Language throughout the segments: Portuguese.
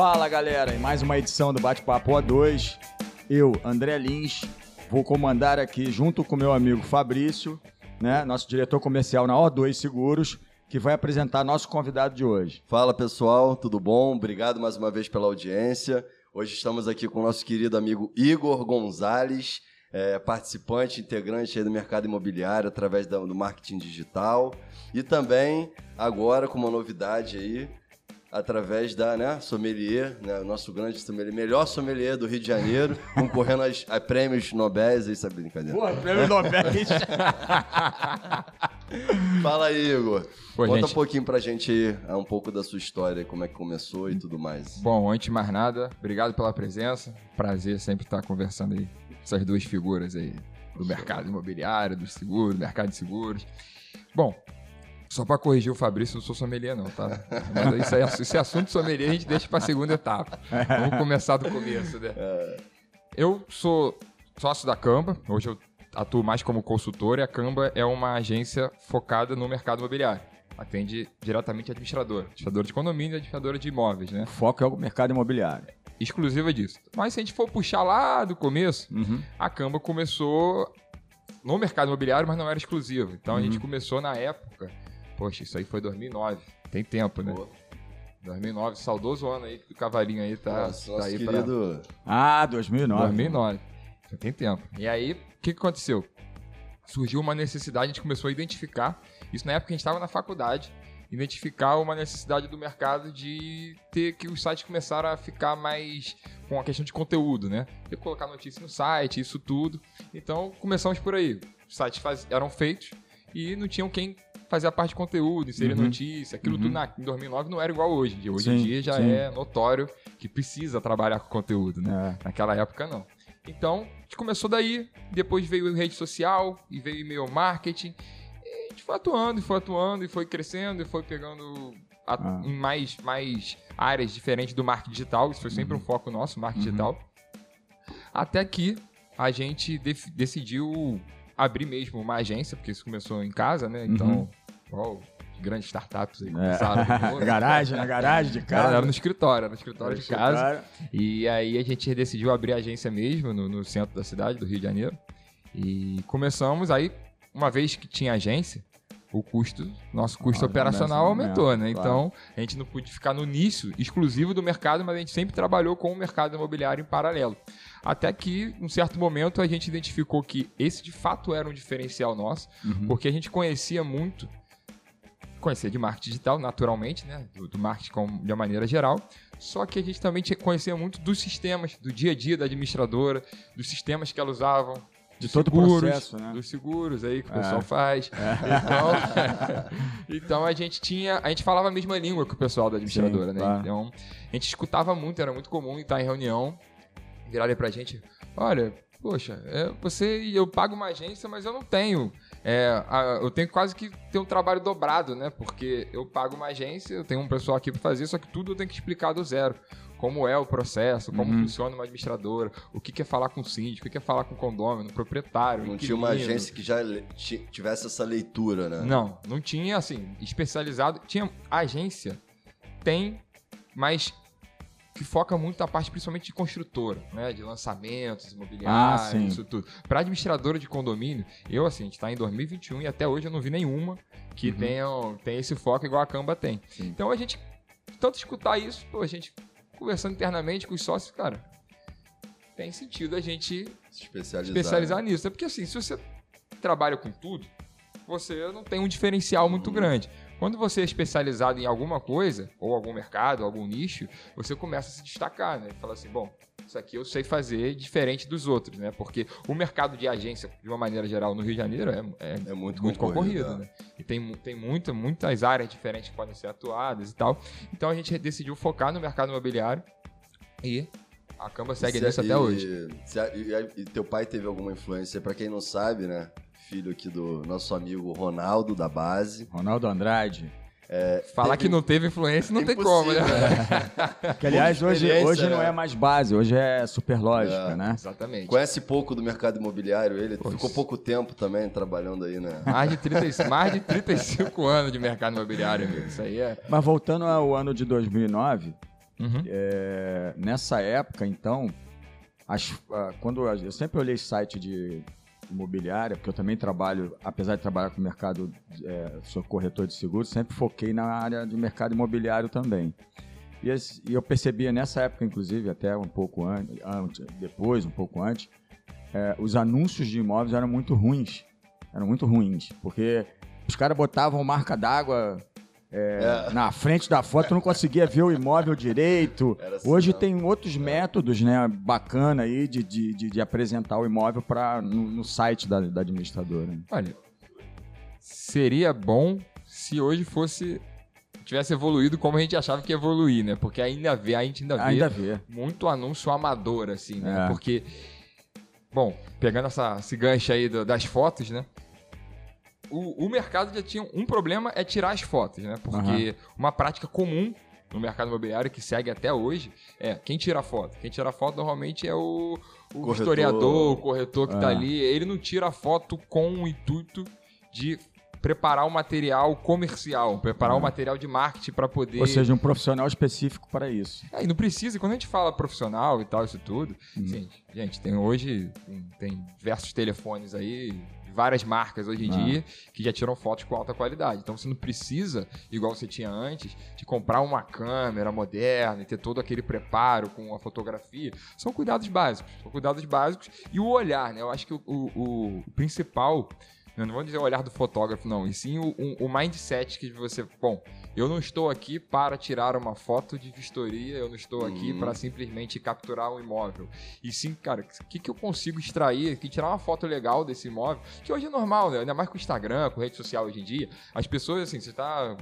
Fala galera, em mais uma edição do Bate-Papo A2, eu, André Lins, vou comandar aqui junto com meu amigo Fabrício, né, nosso diretor comercial na O2 Seguros, que vai apresentar nosso convidado de hoje. Fala pessoal, tudo bom? Obrigado mais uma vez pela audiência. Hoje estamos aqui com o nosso querido amigo Igor Gonzalez, é, participante, integrante do mercado imobiliário através do marketing digital e também agora com uma novidade aí através da né, sommelier, né, o nosso grande sommelier, melhor sommelier do Rio de Janeiro, concorrendo aos, a prêmios Nobéis, isso é brincadeira. Pô, prêmio Nobéis! Fala aí, Igor. Pô, Conta gente- um pouquinho pra gente aí, é, um pouco da sua história, como é que começou e tudo mais. Bom, antes de mais nada, obrigado pela presença. Prazer sempre estar conversando aí com essas duas figuras aí do mercado imobiliário, do seguro, do mercado de seguros. Bom, só para corrigir o Fabrício, eu não sou sommelier não, tá? Mas isso aí, esse assunto sommelier a gente deixa para segunda etapa. Vamos começar do começo, né? Eu sou sócio da Camba, hoje eu atuo mais como consultor e a Camba é uma agência focada no mercado imobiliário. Atende diretamente administrador, administradora de condomínio e administradora de imóveis, né? O foco é o mercado imobiliário. exclusiva disso. Mas se a gente for puxar lá do começo, Uhum. a Camba começou no mercado imobiliário, mas não era exclusiva. Então a gente Uhum. começou na época. Poxa, isso aí foi 2009. Tem tempo, né? Pô. 2009, saudoso ano aí, que o cavalinho aí tá, Nossa, tá aí pra querido... Ah, 2009. 2009. Já tem tempo. E aí, o que, que aconteceu? Surgiu uma necessidade, a gente começou a identificar, isso na época que a gente estava na faculdade, identificar uma necessidade do mercado de ter que os sites começaram a ficar mais com a questão de conteúdo, né? Ter que colocar notícia no site, isso tudo. Então, começamos por aí. Os sites faz- eram feitos e não tinham quem fazer a parte de conteúdo, inserir Uhum. notícia. Aquilo Uhum. tudo na, em 2009 não era igual hoje. em. Hoje em Sim, dia já sim. é notório que precisa trabalhar com conteúdo, né? É. Naquela época, não. Então, a gente começou daí, depois veio rede social e veio e-mail marketing. E a gente foi atuando, e foi atuando, e foi crescendo, e foi pegando a- Ah. em mais, mais áreas diferentes do marketing digital. Isso foi sempre um foco nosso, marketing Uhum. digital. Até que a gente decidiu abrir mesmo uma agência, porque isso começou em casa, né? Então, Uhum. Igual grandes startups aí É. começaram. no- garagem, na garagem de Era, casa. era no escritório, era no escritório de casa. E aí a gente decidiu abrir a agência mesmo no, no centro da cidade, do Rio de Janeiro. E começamos aí, uma vez que tinha agência, o custo, nosso custo Ah, operacional aumentou, né? claro. Então, a gente não pôde ficar no nicho exclusivo do mercado, mas a gente sempre trabalhou com o mercado imobiliário em paralelo. Até que, em um certo momento, a gente identificou que esse de fato era um diferencial nosso, Uhum. porque a gente conhecia muito, conhecia de marketing digital, naturalmente, né? Do, do marketing como- de uma maneira geral. Só que a gente também tinha- conhecia muito dos sistemas, do dia a dia da administradora, dos sistemas que ela usava. De todo o processo, né? Dos seguros aí que o É. pessoal faz. Então, então a gente tinha. A gente falava a mesma língua que o pessoal da administradora, Sim, né? Então, a gente escutava muito, era muito comum estar em reunião, virarem pra gente, olha, poxa, é, você eu pago uma agência, mas eu não tenho. É, eu tenho quase que ter um trabalho dobrado, né? Porque eu pago uma agência, eu tenho um pessoal aqui para fazer, só que tudo eu tenho que explicar do zero. Como é o processo, como Uhum. funciona uma administradora, o que é falar com o síndico, o que é falar com o condômino, proprietário, Não tinha uma agência que já tivesse essa leitura, né? Não, não tinha assim, especializado. Tinha agência, tem, mas que foca muito na parte principalmente de construtora, né? De lançamentos imobiliários, Ah, isso tudo. Para administradora de condomínio, eu assim, a gente tá em 2021 e até hoje eu não vi nenhuma que Uhum. tenha, tenha esse foco igual a Canva tem. Sim. Então a gente, tanto escutar isso, pô, a gente conversando internamente com os sócios, cara, tem sentido a gente Se especializar. especializar nisso. É porque assim, se você trabalha com tudo, você não tem um diferencial muito grande. Quando você é especializado em alguma coisa, ou algum mercado, algum nicho, você começa a se destacar, né? Fala assim, bom, isso aqui eu sei fazer diferente dos outros, né? Porque o mercado de agência, de uma maneira geral, no Rio de Janeiro, é, é É muito, muito concorrido, concorrido, né? E tem, tem muita, muitas áreas diferentes que podem ser atuadas e tal. Então a gente decidiu focar no mercado imobiliário e a Camba segue nisso até hoje. E, e teu pai teve alguma influência? Pra quem não sabe, né? Filho aqui do nosso amigo Ronaldo, da base. Ronaldo Andrade. Falar teve- que não teve influência não tem como, né? Impossível, Que, aliás, hoje, hoje não né? é mais base, hoje é superlógica, É. né? Exatamente. Conhece pouco do mercado imobiliário ele? Pois. Ficou pouco tempo também trabalhando aí, né? Mais de, 30, mais de 35 anos de mercado imobiliário, amigo. Isso aí é. Mas voltando ao ano de 2009, Uhum. É, nessa época, então, as- quando eu, eu sempre olhei site de imobiliária, porque eu também trabalho, apesar de trabalhar com o mercado, é, sou corretor de seguros, sempre foquei na área de mercado imobiliário também. E, e eu percebia nessa época, inclusive, até um pouco antes, antes depois, um pouco antes, é, os anúncios de imóveis eram muito ruins. Eram muito ruins, porque os caras botavam marca d'água é, É. na frente da foto, tu não conseguia ver o imóvel direito. Assim, Hoje não. tem outros métodos, né, bacana aí de, de, de, de apresentar o imóvel pra, no, no site da, da administradora. Olha, seria bom se hoje fosse tivesse evoluído como a gente achava que ia evoluir, né? Porque ainda vê, a gente ainda vê Ainda vê. muito anúncio amador, assim, né? É. Porque, bom, pegando essa, esse gancho aí do- das fotos, né? O, o mercado já tinha um problema é tirar as fotos, né? Porque uma prática comum no mercado imobiliário que segue até hoje é quem tira a foto. Quem tira a foto normalmente é o, o Corretor. historiador, o corretor que tá É. ali. Ele não tira a foto com o intuito de preparar o material comercial, preparar o material de marketing para poder Ou seja, um profissional específico para isso. é, e não precisa, quando a gente fala profissional e tal, isso tudo, Uhum. sim, gente, tem hoje, tem, tem diversos telefones aí, várias marcas hoje em Ah. dia, que já tiram fotos com alta qualidade. Então você não precisa, igual você tinha antes, de comprar uma câmera moderna e ter todo aquele preparo com a fotografia. São cuidados básicos, são cuidados básicos. E o olhar, né? Eu acho que o, o- o principal. Eu não vou dizer o olhar do fotógrafo, não. E sim o, o- mindset que você. Bom, eu não estou aqui para tirar uma foto de vistoria, eu não estou aqui Uhum. para simplesmente capturar um imóvel. E sim, cara, o que, que eu consigo extrair, que tirar uma foto legal desse imóvel, que hoje é normal, né? Ainda mais com o Instagram, com rede social hoje em dia. As pessoas, assim, você tá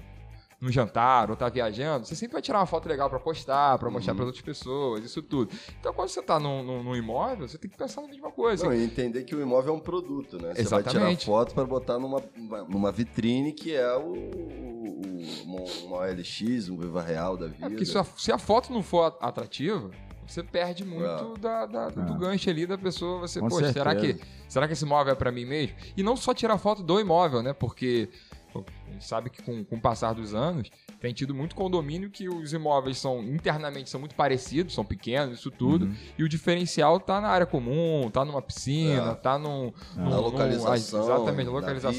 no jantar ou tá viajando, você sempre vai tirar uma foto legal para postar, para mostrar Uhum. para outras pessoas, isso tudo. Então, quando você tá num, num- num imóvel, você tem que pensar na mesma coisa. Não, e entender que o imóvel é um produto, né? Você vai tirar Exatamente. foto para botar numa, numa vitrine que é o, o, o- uma OLX, um Viva Real da vida. É porque se a, se a foto não for atrativa, você perde muito É. da, da- do É. gancho ali da pessoa. Você, Com poxa, será que, será que esse imóvel é pra mim mesmo? E não só tirar foto do imóvel, né? Porque a gente sabe que com, com o passar dos anos, tem tido muito condomínio que os imóveis são internamente são muito parecidos, são pequenos, isso tudo. Uhum. E o diferencial tá na área comum, tá numa piscina, É. tá num, num- Na num- localização, exatamente, na localização,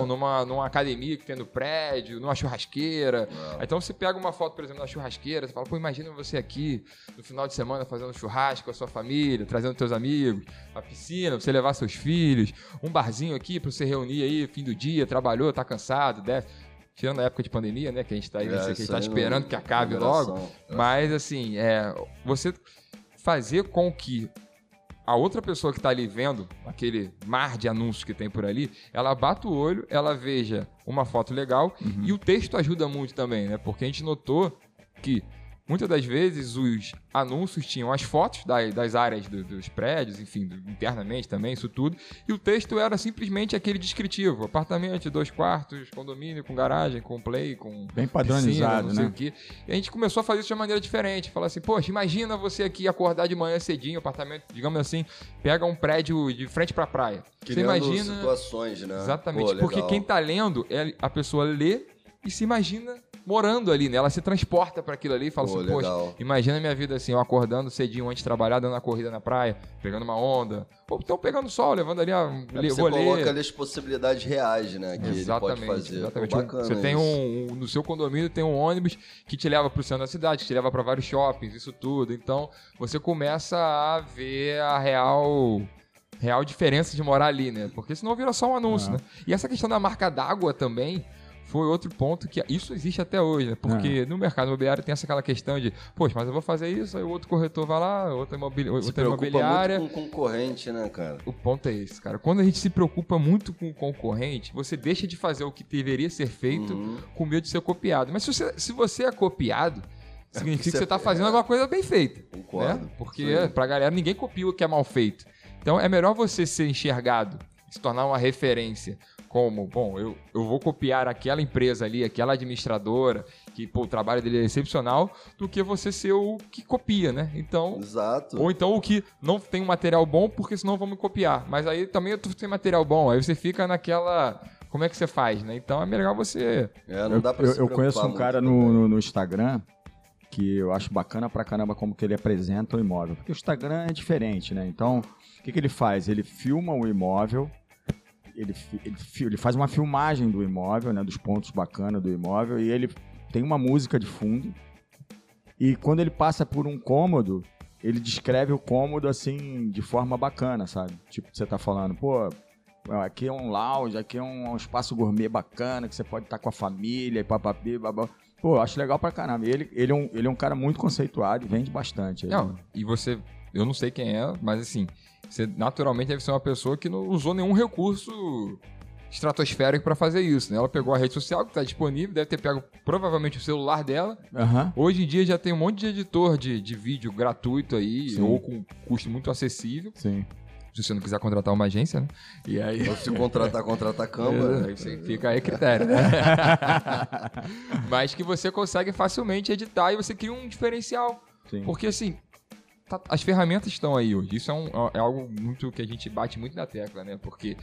vista. numa, numa academia que tem no prédio, numa churrasqueira. É. Então você pega uma foto, por exemplo, na churrasqueira, você fala, pô, imagina você aqui no final de semana fazendo churrasco com a sua família, trazendo teus amigos, a piscina, pra você levar seus filhos, um barzinho aqui pra você reunir aí, fim do dia, trabalhou, tá cansado, desce. Tirando a época de pandemia, né? Que a gente tá, aí, É, tá esperando que acabe logo. É. Mas assim, é, você fazer com que a outra pessoa que está ali vendo aquele mar de anúncios que tem por ali, ela bata o olho, ela veja uma foto legal e o texto ajuda muito também, né? Porque a gente notou que muitas das vezes os anúncios tinham as fotos da- das áreas do- dos prédios, enfim, internamente também, isso tudo, e o texto era simplesmente aquele descritivo: apartamento, de dois quartos, condomínio com garagem, com play, com Bem piscina, padronizado, não sei né? E a gente começou a fazer isso de uma maneira diferente. Falar assim, poxa, imagina você aqui acordar de manhã cedinho, apartamento, digamos assim, pega um prédio de frente pra praia. Você Criando imagina. situações, né? Exatamente. Pô, porque quem tá lendo, é- a pessoa lê e se imagina morando ali, né? Ela se transporta para aquilo ali e fala Pô, assim, poxa, legal. imagina a minha vida assim, eu acordando cedinho antes de trabalhar, dando uma corrida na praia, pegando uma onda. Ou então pegando sol, levando ali a. É, le- você coloca ler. ali as possibilidades reais, né? Que Exatamente, ele pode fazer. exatamente. Pô, bacana você tem isso. um, um- no seu condomínio tem um ônibus que te leva para o centro da cidade, que te leva para vários shoppings, isso tudo. Então você começa a ver a real real diferença de morar ali, né? Porque senão vira só um anúncio, É. né? E essa questão da marca d'água também foi outro ponto que isso existe até hoje, né? Porque no mercado imobiliário tem essa aquela questão de, poxa, mas eu vou fazer isso, aí o outro corretor vai lá, outra, imobili Se outra imobiliária. muito com concorrente, né, cara? O ponto é esse, cara. Quando a gente se preocupa muito com o concorrente, você deixa de fazer o que deveria ser feito Uhum. com medo de ser copiado. Mas se você, se você é copiado, significa que você você está é- fazendo alguma coisa bem feita. Concordo. Né? Porque Sim. pra galera ninguém copia o que é mal feito. Então é melhor você ser enxergado, se tornar uma referência. Como, bom, eu, eu vou copiar aquela empresa ali, aquela administradora, que pô, o trabalho dele é excepcional, do que você ser o que copia, né? Então, Exato. ou então o que não tem um material bom, porque senão vão me copiar. Mas aí também eu tô sem material bom. Aí você fica naquela. Como é que você faz, né? Então é melhor você. É, não Eu, dá pra eu- se eu conheço um cara no, no- no Instagram que eu acho bacana pra caramba como que ele apresenta o imóvel. Porque o Instagram é diferente, né? Então, o que, que ele faz? Ele filma o imóvel, ele, ele, ele faz uma filmagem do imóvel, né? Dos pontos bacanas do imóvel, e ele tem uma música de fundo. E quando ele passa por um cômodo, ele descreve o cômodo assim, de forma bacana, sabe? Tipo, você tá falando, pô, aqui é um lounge, aqui é um, um espaço gourmet bacana, que você pode estar com a família e papapi, babá. Pô, acho legal pra caramba. Ele, ele, é um, ele é um cara muito conceituado e vende bastante. aí. Não, e você, eu não sei quem é, mas assim, você naturalmente deve ser uma pessoa que não usou nenhum recurso estratosférico pra fazer isso, né? Ela pegou a rede social que tá disponível, deve ter pego provavelmente o celular dela. Aham. Hoje em dia já tem um monte de editor de, de vídeo gratuito aí, Sim. ou com custo muito acessível, Sim. se você não quiser contratar uma agência, né? E aí... Ou se contratar, contratar a Câmara. Aí você fica aí a critério, né? Mas que você consegue facilmente editar e você cria um diferencial. Sim. Porque assim, tá- as ferramentas estão aí hoje. Isso é, um- é algo muito que a gente bate muito na tecla, né? Porque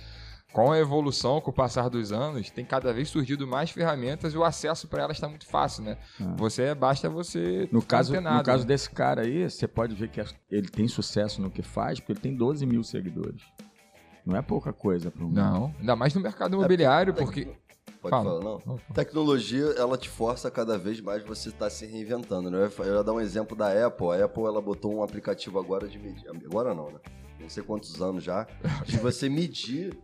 com a evolução, com o passar dos anos, tem cada vez surgido mais ferramentas e o acesso para elas está muito fácil, né? Ah. Você basta você No caso, antenado, no caso né? desse cara aí, você pode ver que ele tem sucesso no que faz, porque ele tem 12 mil seguidores. Não é pouca coisa para um. Não, ainda mais no mercado imobiliário, porque Pode Fala. falar, não? Tecnologia, ela te força cada vez mais você estar se reinventando, né? Eu ia dar um exemplo da Apple. A Apple, ela botou um aplicativo agora de medir... Agora não, né? Não sei quantos anos já. De você medir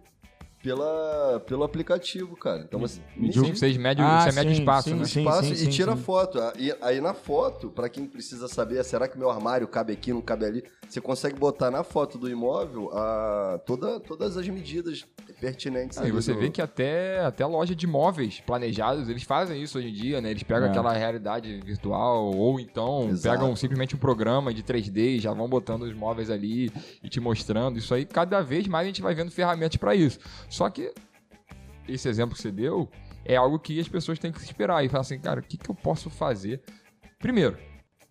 pela, pelo aplicativo, cara. Então você... Mediu? sim, vocês medem, Ah, você mede sim, espaço, sim, né? sim. espaço e sim, tira sim. foto. Aí, aí na foto, pra quem precisa saber, será que meu armário cabe aqui, não cabe ali? Você consegue botar na foto do imóvel a, toda, todas as medidas pertinentes. Ah, e ali você do- vê que até, até loja de móveis planejados, eles fazem isso hoje em dia, né? Eles pegam É. aquela realidade virtual, ou então Exato. pegam simplesmente um programa de 3D e já vão botando os móveis ali e te mostrando. Isso aí, cada vez mais a gente vai vendo ferramentas para isso. Só que esse exemplo que você deu é algo que as pessoas têm que se esperar e falar assim, cara, o que, que eu posso fazer? Primeiro,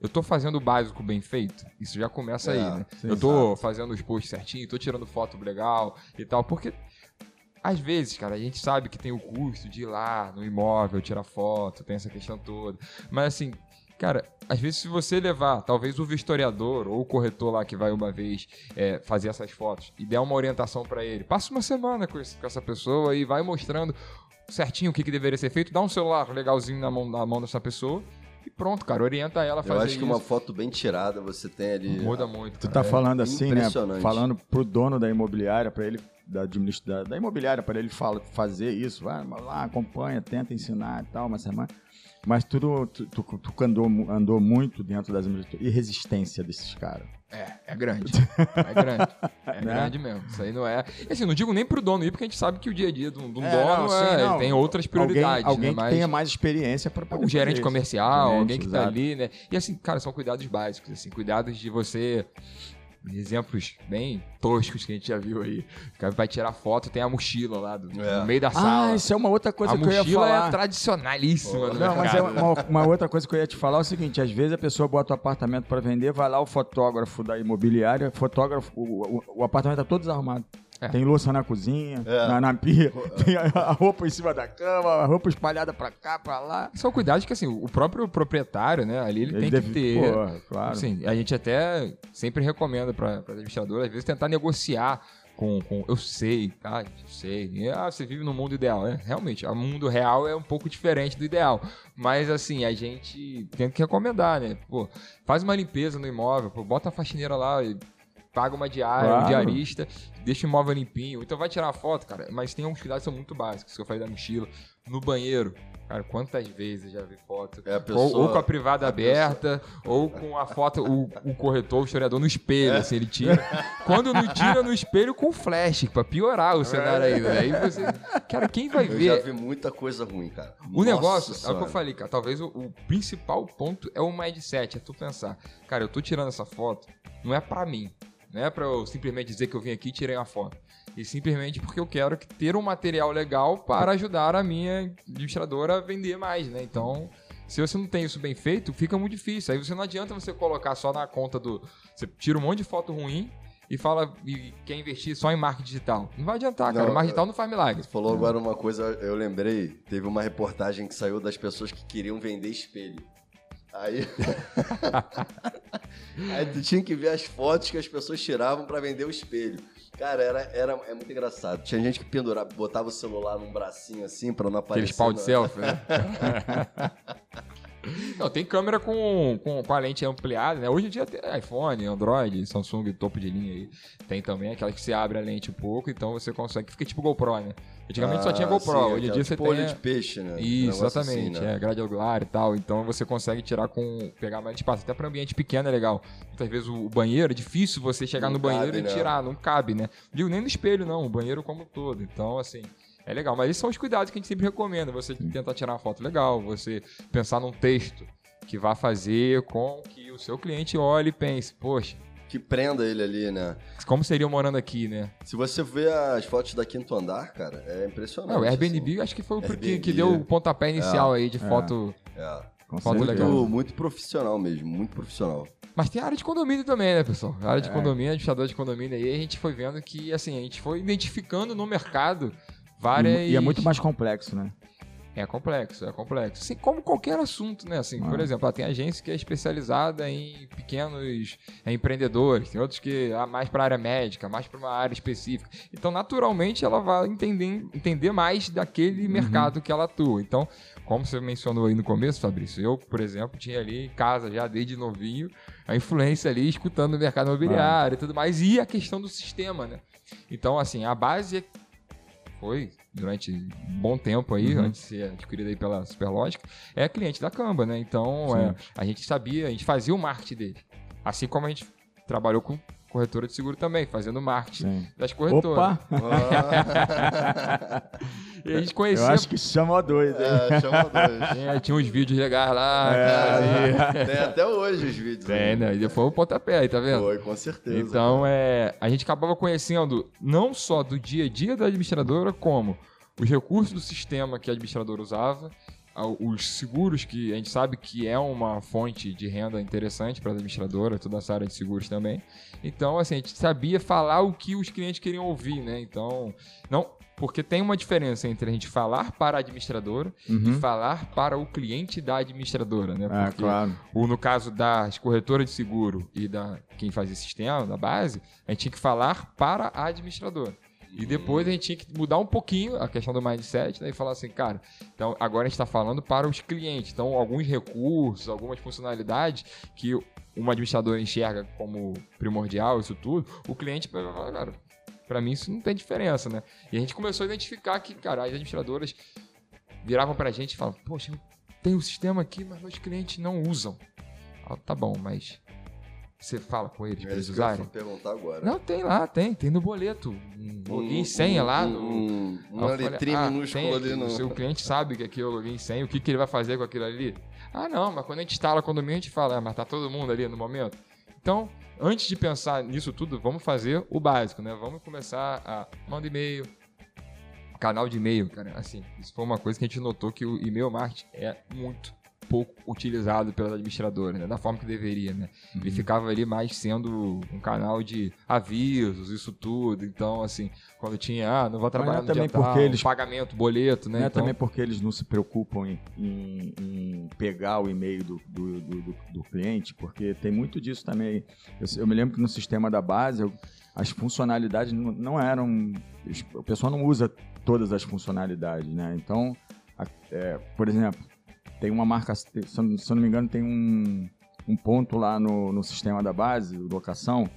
eu tô fazendo o básico bem feito? Isso já começa É, aí, né? sim, eu tô fazendo os posts certinho, tô tirando foto legal e tal, porque às vezes, cara, a gente sabe que tem o custo de ir lá no imóvel, tirar foto, tem essa questão toda. Mas assim, cara, às vezes se você levar, talvez o vistoriador ou o corretor lá que vai uma vez é, fazer essas fotos e der uma orientação pra ele, passa uma semana com, esse- com essa pessoa e vai mostrando certinho o que, que deveria ser feito, dá um celular legalzinho na mão, na mão dessa pessoa e pronto, cara, orienta ela a Eu fazer acho que isso. uma foto bem tirada você tem ali. Muda muito. Tu cara. tá É. falando assim, né? Falando pro dono da imobiliária, pra ele, da, da, da imobiliária, pra ele fala, fazer isso, vai lá, acompanha, tenta ensinar e tal, uma semana. Mas tu, tu, tu, tu andou, andou muito dentro das. E resistência desses caras. É, é grande. É grande. É Né? grande mesmo. Isso aí não é. E assim, não digo nem pro dono ir, porque a gente sabe que o dia a dia de um de um É, dono não, é, não. tem outras prioridades. Alguém, alguém né? que Mas tenha mais experiência pra poder o gerente comercial, Gerente, alguém que tá exato. ali, né? E assim, cara, são cuidados básicos, assim, cuidados de você. Exemplos bem toscos que a gente já viu aí. O cara vai tirar foto, tem a mochila lá do, É. no meio da Ah, sala. isso é uma outra coisa a que eu ia mochila falar. é tradicionalíssima no Não, mas é mercado. uma, uma outra coisa que eu ia te falar é o seguinte: às vezes a pessoa bota o apartamento para vender, vai lá o fotógrafo da imobiliária, fotógrafo, o, o- o apartamento tá todo desarrumado. É. Tem louça na cozinha, É. na, na pia, tem a, a roupa em cima da cama, a roupa espalhada pra cá, pra lá. São cuidados que, assim, o próprio proprietário, né, ali ele, tem deve- que ter. Pô, claro. Assim, a gente até sempre recomenda para administrador, às vezes, tentar negociar com, com. Eu sei, tá? Eu sei. E, ah, você vive no mundo ideal, né? Realmente, o mundo real é um pouco diferente do ideal. Mas, assim, a gente tem que recomendar, né? Pô, faz uma limpeza no imóvel, pô, bota a faxineira lá e paga uma diária, um Claro. diarista, deixa o imóvel limpinho. Então vai tirar foto, cara. Mas tem uns cuidados que são muito básicos, que eu falei da mochila. No banheiro, cara, quantas vezes eu já vi foto? É a Ou- pessoa- ou, com a privada a aberta, ou com a foto, o, o corretor, o historiador no espelho, assim, ele tira. Quando não tira no espelho, com flash, pra piorar o cenário ainda. Aí você. Cara, quem vai Eu já ver? vi muita coisa ruim, cara. O negócio, é o que Senhora. eu falei, cara. Talvez o, o principal ponto é o mindset, é tu pensar, cara, eu tô tirando essa foto, não é pra mim. Não é pra eu simplesmente dizer que eu vim aqui e tirei uma foto. E simplesmente porque eu quero que- ter um material legal para ajudar a minha administradora a vender mais, né? Então, se você não tem isso bem feito, fica muito difícil. Aí você não adianta você colocar só na conta do. Você tira um monte de foto ruim e fala e quer investir só em marketing digital. Não vai adiantar, cara. Não, o marketing digital não faz milagre. Você falou agora uma coisa, eu lembrei, teve uma reportagem que saiu das pessoas que queriam vender espelho. Aí. Aí tu tinha que ver as fotos que as pessoas tiravam pra vender o espelho. Cara, era, era é muito engraçado. Tinha gente que pendurava, botava o celular num bracinho assim pra não aparecer. Aqueles pau de selfie, né? Não, tem câmera com, com, com a lente ampliada, né? Hoje em dia tem iPhone, Android, Samsung, topo de linha aí. Tem também aquela que você abre a lente um pouco, então você consegue. Fica tipo GoPro, né? Antigamente só tinha Ah, GoPro, sim, hoje em dia você tipo tem. olho de peixe, né? Isso, negócio exatamente. assim, né? É, grade angular e tal. Então você consegue tirar com. pegar mais espaço. Até para ambiente pequeno é legal. Muitas vezes o banheiro é difícil você chegar Não no banheiro cabe, e né? tirar, não cabe, né? Digo nem no espelho, não, o banheiro como um todo. Então, assim. É legal, mas esses são os cuidados que a gente sempre recomenda. Você tentar tirar uma foto legal, você pensar num texto que vá fazer com que o seu cliente olhe e pense, poxa, Que prenda ele ali, né? como seria morando aqui, né? Se você vê as fotos da Quinto Andar, cara, é impressionante. Não, o Airbnb assim. acho que foi o que, que deu o pontapé inicial aí de é. foto. É. Com Foto certeza. legal. Muito, muito profissional mesmo, muito profissional. Mas tem área de condomínio também, né, pessoal? A área de É. condomínio, administrador de condomínio aí, a gente foi vendo que, assim, a gente foi identificando no mercado várias. E, e é muito mais complexo, né? É complexo, é complexo. Assim como qualquer assunto, né? Assim, Ah. por exemplo, ah, tem agência que é especializada em pequenos é, empreendedores, tem outros que ah, mais para área médica, mais para uma área específica. Então, naturalmente, ela vai entender, entender mais daquele mercado que ela atua. Então, como você mencionou aí no começo, Fabrício, eu, por exemplo, tinha ali em casa já desde novinho a influência ali escutando o mercado imobiliário e tudo mais, e a questão do sistema, né? Então, assim, a base foi durante um bom tempo aí, Uhum. antes de ser adquirida aí pela Superlógica, é cliente da Canva, né? Então, é, a gente sabia, a gente fazia o marketing dele. Assim como a gente trabalhou com corretora de seguro também, fazendo marketing Sim. das corretoras. Opa! A gente Eu conhecia. acho que chama dois, é, chama dois. É, tinha uns vídeos legais lá. É. fazia. Tem até hoje os vídeos. Tem, né? E foi o pontapé aí, tá vendo? Foi, com certeza. Então, é, a gente acabava conhecendo não só do dia a dia da administradora, como os recursos do sistema que a administradora usava, os seguros, que a gente sabe que é uma fonte de renda interessante para a administradora, toda essa área de seguros também. Então, assim, a gente sabia falar o que os clientes queriam ouvir, né? Então, não. Porque tem uma diferença entre a gente falar para a administradora e Uhum. falar para o cliente da administradora, né? É, Porque claro. ou no caso das corretoras de seguro e da quem fazia sistema, da base, a gente tinha que falar para a administradora. E depois a gente tinha que mudar um pouquinho a questão do mindset né, e falar assim, cara, então agora a gente está falando para os clientes. Então, alguns recursos, algumas funcionalidades que uma administradora enxerga como primordial, isso tudo, o cliente vai falar, cara, para mim isso não tem diferença, né? E a gente começou a identificar que, cara, as administradoras viravam pra gente e falavam, poxa, tem um sistema aqui, mas meus clientes não usam. Ah, tá bom, mas você fala com eles pra É eles que eu usarem? perguntar agora. Não, tem lá, tem, tem no boleto. Um login Um- senha um- lá. no... um- uma letrinha ah, minúscula ali no. O seu cliente sabe que aqui é o login senha, o que, que ele vai fazer com aquilo ali? Ah, não, mas quando a gente instala condomínio, a gente fala, ah, mas tá todo mundo ali no momento. Então, antes de pensar nisso tudo, vamos fazer o básico, né? Vamos começar a manda e-mail, canal de e-mail, cara. Assim, isso foi uma coisa que a gente notou que o e-mail marketing é muito pouco utilizado pelas administradoras, né? Da forma que deveria, né? Ele ficava ali mais sendo um canal de avisos, isso tudo. Então, assim, quando tinha, ah, não vou trabalhar não é também dia tal, porque eles- pagamento, boleto, né? Não é Então, também porque eles não se preocupam em, em- em pegar o e-mail do, do, do- do- do cliente, porque tem muito disso também. Eu, eu me lembro que no sistema da base, eu- as funcionalidades não, não eram. O pessoal não usa todas as funcionalidades, né? Então, a- é, por exemplo, tem uma marca, se eu, não- me engano, tem um, um ponto lá no, no sistema da base, locação,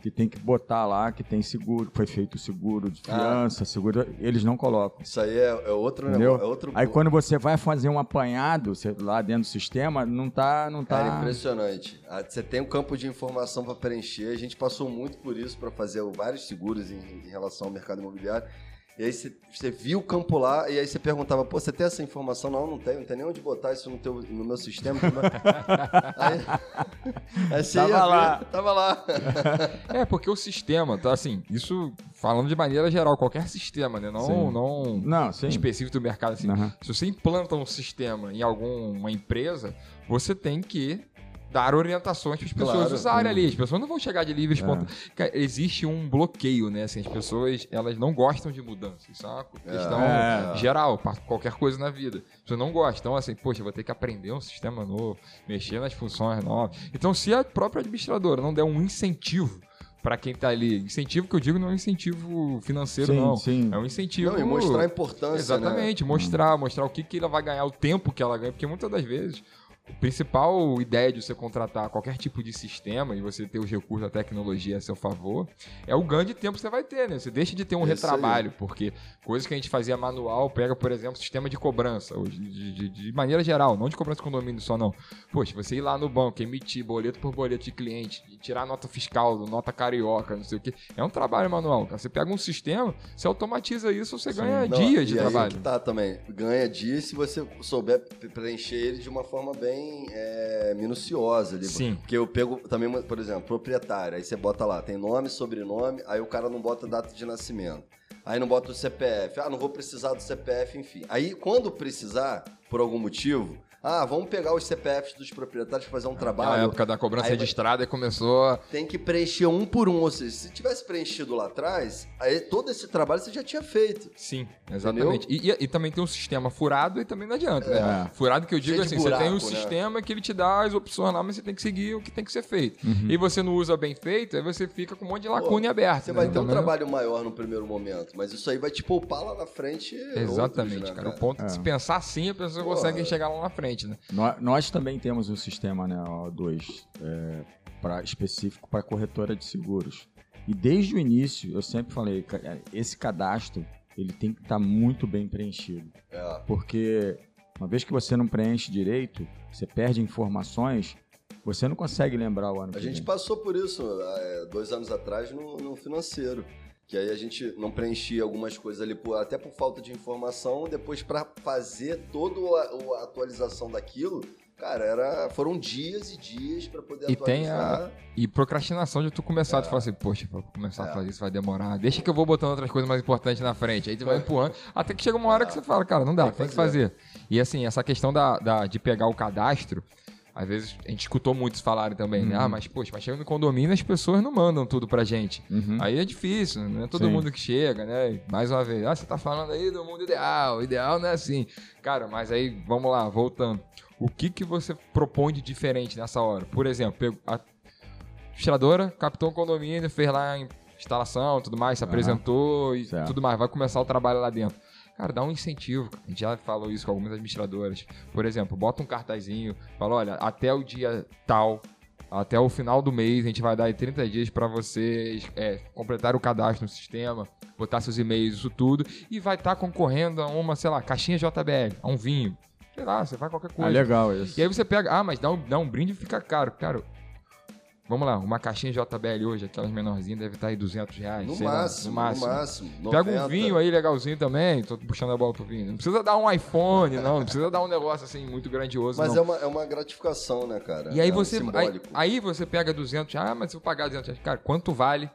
que tem que botar lá que tem seguro, que foi feito seguro de Ah. fiança, seguro. Eles não colocam. Isso aí é, é outro Entendeu? negócio. É outro... Aí quando você vai fazer um apanhado você- lá dentro do sistema, não tá. Não Cara, tá... impressionante. Ah, Você tem um campo de informação para preencher. A gente passou muito por isso para fazer vários seguros em, em relação ao mercado imobiliário. E aí você, você viu o campo lá e aí você perguntava, pô, você tem essa informação? Não, não tenho, não tem nem onde botar isso no, teu, no meu sistema. aí, aí você Tava ia ver, lá. tava lá. É, porque o sistema, tá assim, isso falando de maneira geral, qualquer sistema, né? Não, Sim. não Não, sim. específico do mercado. Assim, Aham. Se você implanta um sistema em alguma empresa, você tem que dar orientações para as pessoas Claro, usarem sim. ali. As pessoas não vão chegar de livre É. espontâneo. Cara, existe um bloqueio, né? Assim, as pessoas elas não gostam de mudança. Isso é uma questão É. geral, para qualquer coisa na vida. As pessoas não gostam. Então, assim, poxa, vou ter que aprender um sistema novo, mexer nas funções novas. Então, se a própria administradora não der um incentivo para quem tá ali, incentivo que eu digo não é um incentivo financeiro, Sim, não. sim. É um incentivo. Não, e mostrar a importância, Exatamente, né? mostrar, mostrar o que, que ela vai ganhar, o tempo que ela ganha, porque muitas das vezes principal ideia de você contratar qualquer tipo de sistema e você ter os recursos da tecnologia a seu favor é o ganho de tempo que você vai ter, né? Você deixa de ter um Isso aí. retrabalho, porque coisas que a gente fazia manual, pega, por exemplo, sistema de cobrança, hoje, de, de- de maneira geral, não de cobrança de condomínio só, não. Poxa, você ir lá no banco, emitir boleto por boleto de cliente, tirar nota fiscal, nota carioca, não sei o que, é um trabalho manual. cara. Você pega um sistema, você automatiza isso, você ganha Não, dias de aí trabalho. que tá também. Ganha dias se você souber pre- preencher ele de uma forma bem é, minuciosa. ali. Sim. Porque eu pego também, por exemplo, proprietário. Aí você bota lá, tem nome, sobrenome, aí o cara não bota data de nascimento. Aí não bota o CPF. Ah, não vou precisar do CPF, enfim. Aí, quando precisar, por algum motivo, ah, vamos pegar os CPFs dos proprietários para fazer um Na trabalho. época da cobrança Aí registrada começou. Tem que preencher um por um. Ou seja, se tivesse preenchido lá atrás, aí todo esse trabalho você já tinha feito. Sim, exatamente. E, e- e também tem um sistema furado e também não adianta, né? É. Furado que eu digo Cheio assim, você tem um buraco, né? sistema que ele te dá as opções lá, mas você tem que seguir o que tem que ser feito. Uhum. E você não usa bem feito, aí você fica com um monte de lacuna aberta. Você né? vai ter um Também- trabalho maior no primeiro momento, mas isso aí vai te poupar lá na frente. Exatamente, outros, né, cara. O ponto de se pensar assim, a pessoa Pô, consegue é. chegar lá na frente, né? Nó- Nós, também temos um sistema, né, O2, é, pra, específico para corretora de seguros. E desde o início, eu sempre falei, é, esse cadastro, ele tem que estar muito bem preenchido. É. Porque uma vez que você não preenche direito, você perde informações, você não consegue lembrar o ano A que gente vem. passou por isso é, dois anos atrás no, no financeiro. Que aí a gente não preenchia algumas coisas ali, por- até por falta de informação. Depois, para fazer toda a, a atualização daquilo, cara, era, foram dias e dias para poder E tem a- atualizar. E procrastinação de tu começar, tu falar assim, poxa, pra começar a É. fazer isso vai demorar. Deixa que eu vou botando outras coisas mais importantes na frente. Aí tu vai empurrando, até que chega uma hora que você fala, cara, não dá, Tem que tem que fazer. E assim, essa questão da, da- de pegar o cadastro, às vezes a gente escutou muitos falarem também, né? Uhum. Ah, mas poxa, mas chega no condomínio as pessoas não mandam tudo pra gente. Uhum. Aí é difícil, não é todo Sim. mundo que chega, né? Mais uma vez, ah, você tá falando aí do mundo ideal, o ideal não é assim. Cara, mas aí, vamos lá, voltando. O que que você propõe de diferente nessa hora? Por exemplo, a administradora captou um condomínio, fez lá a instalação, tudo mais, se apresentou e Certo. tudo mais, vai começar o trabalho lá dentro. Cara, dá um incentivo. A gente já falou isso com algumas administradoras. Por exemplo, bota um cartazinho, fala, olha, até o dia tal, até o final do mês, a gente vai dar aí 30 dias para vocês é, completar o cadastro no sistema, botar seus e-mails, isso tudo, e vai estar concorrendo a uma, sei lá, caixinha JBL, a um vinho. Sei lá, você vai qualquer Ah, coisa. legal isso. E aí você pega, ah, mas dá um, dá um brinde e fica caro. Cara, vamos lá, uma caixinha JBL hoje, aquelas menorzinhas, deve estar aí 200 reais. No sei lá, máximo, no máximo. no máximo. Pega 90. um vinho aí legalzinho também, tô puxando a bola pro vinho. Não precisa dar um iPhone, não, não precisa dar um negócio assim muito grandioso, Mas não. é uma, é uma gratificação, né, cara? E aí É você, aí, simbólico. aí você pega 200, ah, mas se eu pagar 200 reais, cara, quanto vale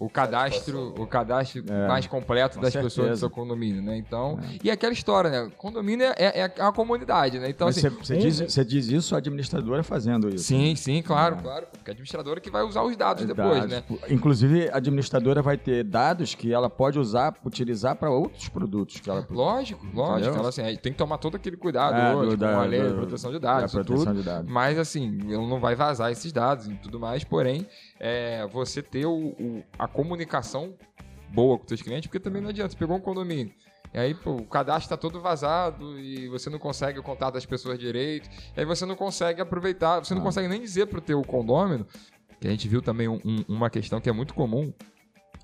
o cadastro, o cadastro É, mais completo com das pessoas do certeza. seu condomínio, né? Então, É. e aquela história, né? Condomínio é, é, é uma comunidade, né? Então, assim, você, um- diz, diz isso a administradora fazendo isso. Sim, sim, claro, É. claro. Porque a administradora que vai usar os dados depois, Dados. né? Inclusive, a administradora vai ter dados que ela pode usar, utilizar para outros produtos que ela Lógico, lógico. Entendeu? Ela, assim, aí tem que tomar todo aquele cuidado É, hoje, com a lei de proteção de da dados, proteção tudo. de dados. Mas assim, ele não vai vazar esses dados e tudo mais, porém, é, você ter o, o- a comunicação boa com os seus clientes, porque também não adianta, você pegou um condomínio. E aí, pô, o cadastro está todo vazado e você não consegue o contato das pessoas direito. E aí você não consegue aproveitar, você não Ah. consegue nem dizer pro teu condômino, que a gente viu também um- um- uma questão que é muito comum.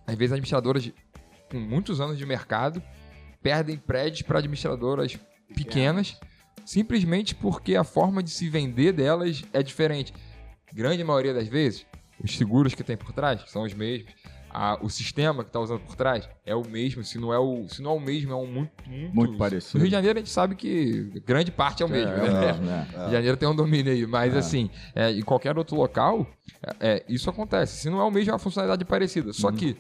Às vezes administradoras com muitos anos de mercado perdem prédios para administradoras pequenas, simplesmente porque a forma de se vender delas é diferente. Grande maioria das vezes, os seguros que tem por trás são os mesmos. a- o sistema que está usando por trás é o mesmo, se não é o, se não é o mesmo, é um muito, muito, Muito parecido. No Rio de Janeiro a gente sabe que grande parte é o mesmo, É, né? é é. Rio de Janeiro tem um domínio aí, mas É. assim, é, em qualquer outro local, é, é, isso acontece. Se não é o mesmo, é uma funcionalidade parecida. Só Uhum. que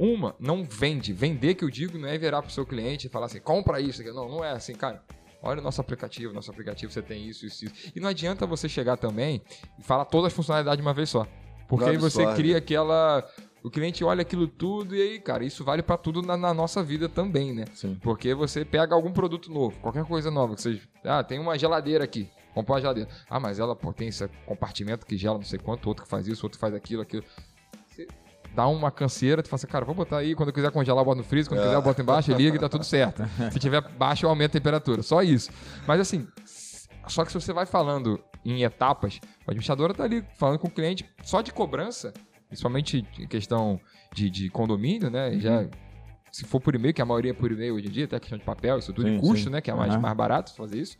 uma não vende. Vender, que eu digo, não é virar pro seu cliente e falar assim, compra isso. Não, não é assim, cara. olha o nosso aplicativo, nosso aplicativo você tem isso, isso, isso. E não adianta você chegar também e falar todas as funcionalidades de uma vez só. Porque aí você cria aquela. O cliente olha aquilo tudo e aí, cara, isso vale pra tudo na, na nossa vida também, né? Sim. Porque você pega algum produto novo, qualquer coisa nova, que seja. Ah, tem uma geladeira aqui. Comprar uma geladeira. Ah, mas ela pô, tem esse compartimento que gela não sei quanto, outro que faz isso, outro que faz aquilo, aquilo. Você dá uma canseira, tu fala assim, cara, vou botar aí, quando eu quiser congelar, eu boto no freezer, quando eu quiser, eu boto embaixo, liga e tá tudo certo. Se tiver baixo, eu aumento a temperatura. Só isso. Mas assim, só que se você vai falando em etapas, o administrador tá ali falando com o cliente só de cobrança, principalmente em questão de, de condomínio, né? Já, se for por e-mail, que a maioria é por e-mail hoje em dia, até questão de papel, isso tudo, Sim, custo, sim. né? Que é mais, Aham. mais barato fazer isso.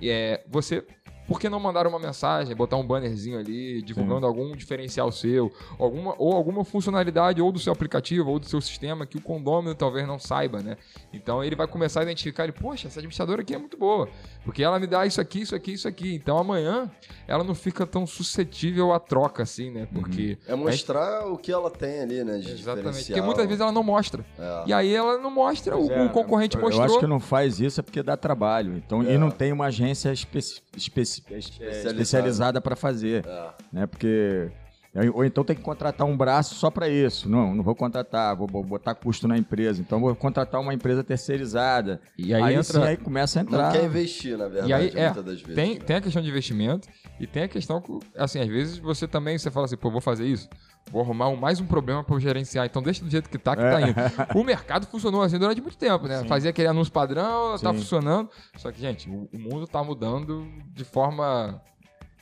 E é, você. Por que não mandar uma mensagem, botar um bannerzinho ali, divulgando algum diferencial seu, alguma, ou alguma funcionalidade ou do seu aplicativo ou do seu sistema que o condômino talvez não saiba, né? Então ele vai começar a identificar, ele, poxa, essa administradora aqui é muito boa, porque ela me dá isso aqui, isso aqui, isso aqui. Então amanhã ela não fica tão suscetível à troca assim, né? Porque É mostrar o que ela tem ali, né? De Exatamente. Porque muitas vezes ela não mostra. É. E aí ela não mostra, o, É, o concorrente eu, mostrou. Eu acho que não faz isso é porque dá trabalho. Então, É. E não tem uma agência especi- especi- é, Especializada. especializada para fazer. É. Né? Porque. Ou então tem que contratar um braço só para isso. Não, não vou contratar, vou botar custo na empresa. Então vou contratar uma empresa terceirizada. E aí, Aí, entra. sim, aí começa a entrar. Não quer investir, na verdade, E aí, é, muitas das vezes. tem, né? tem a questão de investimento e tem a questão que, assim, às vezes você também, você fala assim, pô, vou fazer isso, vou arrumar um- mais um problema para eu gerenciar, então deixa do jeito que tá, que É. tá indo. O mercado funcionou assim durante muito tempo, né? Fazia aquele anúncio padrão, tá Sim. funcionando, só que, gente, o, mundo tá mudando de forma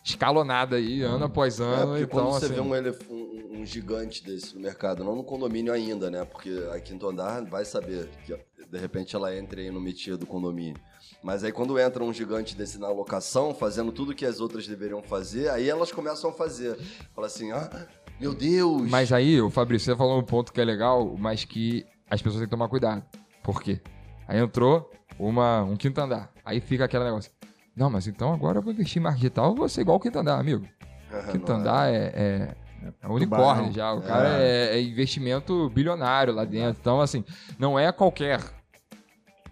escalonada aí, ano após É, ano, porque então, quando você assim... vê um, elef- um- um gigante desse no mercado, não no condomínio ainda, né? Porque a quinto andar vai saber que de repente ela entra aí no métier do condomínio. Mas aí quando entra um gigante desse na locação, fazendo tudo que as outras deveriam fazer, aí elas começam a fazer. Fala assim, ah, meu Deus! Mas aí, o Fabrício, você falou um ponto que é legal, mas que as pessoas têm que tomar cuidado. Por quê? Aí entrou uma, um quinto andar. Aí fica aquele negócio. Não, mas então agora eu vou investir em marketing digital, eu vou ser igual o quinto andar, amigo. Quinto é. andar é, é, é um unicórnio já. O cara é, é investimento bilionário lá dentro. Então, assim, não é qualquer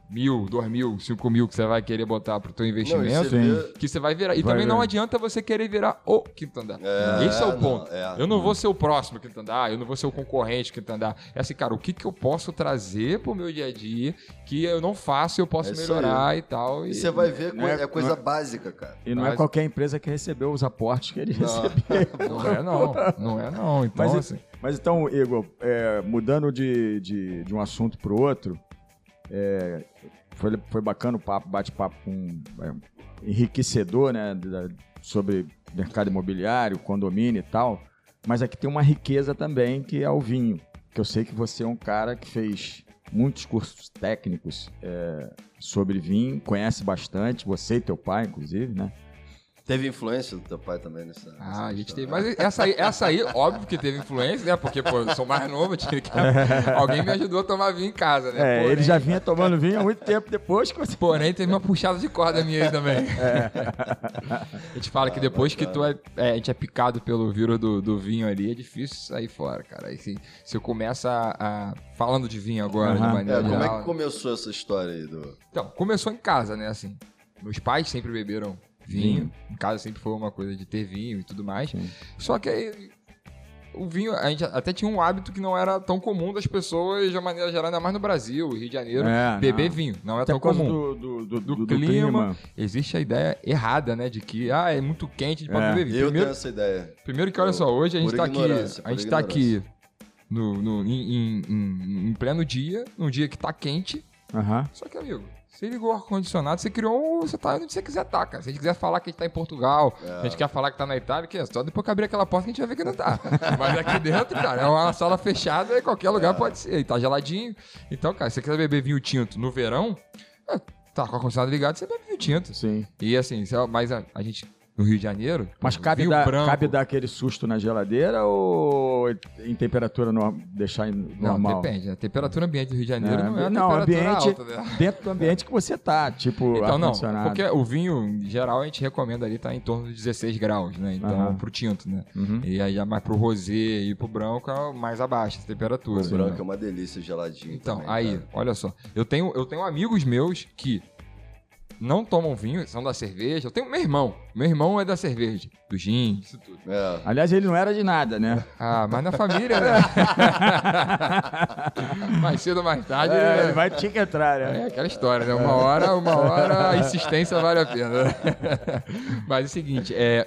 mil, dois mil, cinco mil que você vai querer botar pro teu Não, investimento você vê- que você vai virar. E Vai também não ver. adianta você querer virar o quinto andar. É, Esse é o não, ponto. é. Eu não vou ser o próximo quinto andar, eu não vou ser o concorrente quinto andar. É assim, cara, o que, que eu posso trazer pro meu dia a dia que eu não faço e eu posso É melhorar e tal. E E, você vai ver, Não é- é, coisa não é- básica, cara. E não é Mas- qualquer empresa que recebeu os aportes que ele recebeu. Não é não, não é não. Então, Mas, assim, mas então, Igor, é, mudando de, de, de um assunto para o outro, é, foi, foi bacana o papo, bate-papo com é, enriquecedor, né, da- sobre mercado imobiliário, condomínio e tal. Mas aqui tem uma riqueza também que é o vinho, que eu sei que você é um cara que fez muitos cursos técnicos é, sobre vinho, conhece bastante, você e teu pai, inclusive, né? Teve influência do teu pai também nessa. nessa ah, a gente questão, teve. né? Mas essa aí, essa aí, óbvio que teve influência, né? Porque, pô, eu sou mais novo, eu tinha que... alguém me ajudou a tomar vinho em casa, né? É, Porém- ele já vinha tomando vinho há muito tempo depois que você. Porém, teve uma puxada de corda minha aí também. A gente fala que depois que tu é, é, a gente é picado pelo vírus do, do vinho ali, é difícil sair fora, cara. Aí se, se eu começo a, a- Falando de vinho agora, de Aham. maneira É, como é geral. que começou essa história aí do. Então, começou em casa, né? Assim, meus pais sempre beberam vinho. Em casa sempre foi uma coisa de ter vinho e tudo mais. Sim. Só que aí, o vinho, a gente até tinha um hábito que não era tão comum das pessoas, de uma maneira geral, ainda mais no Brasil, Rio de Janeiro, É, beber não. vinho. Não é Até tão por causa comum. do, do, do, Do do clima. Existe a ideia errada, né? De que, ah, é muito quente, a gente pode É. beber vinho. Eu Primeiro, tenho essa ideia. primeiro que, olha só, hoje a gente tá aqui, a gente tá aqui no, no- em, em- em- em pleno dia, num dia que tá quente, Aham. só que, amigo, você ligou o ar-condicionado, você criou um. Você tá onde você quiser tá, cara. Se a gente quiser falar que a gente tá em Portugal, É. a gente quer falar que tá na Itália, que é só depois que abrir aquela porta que a gente vai ver que não tá. Mas aqui dentro, cara, é uma sala fechada e qualquer lugar É. pode ser. E tá geladinho. Então, cara, se você quiser beber vinho tinto no verão, é, tá com o ar-condicionado ligado, você bebe vinho tinto. Sim. E assim, mas a, a gente, no Rio de Janeiro. Mas cabe dar, cabe dar aquele susto na geladeira ou em temperatura no, deixar em Não, normal? depende. A temperatura ambiente do Rio de Janeiro É, não é a não, temperatura ambiente- alta, né? Dentro do ambiente que você tá, tipo Então, não, porque o vinho, em geral, a gente recomenda ali tá em torno de 16 graus, né? Então, Aham. pro tinto, né? Uhum. E aí, mais pro rosé e pro branco, é mais abaixo essa temperatura. O branco né? é uma delícia geladinho. Então, também, aí, cara. olha só. Eu tenho, eu tenho amigos meus que não tomam vinho, são da cerveja. Eu tenho meu irmão. Meu irmão é da cerveja, do gin, isso tudo. É. Aliás, ele não era de nada, né? Ah, mas na família, né? mais cedo ou mais tarde. É, né? ele vai te que entrar, né? É aquela história, né? Uma hora, uma hora a insistência vale a pena. Mas é o seguinte, é.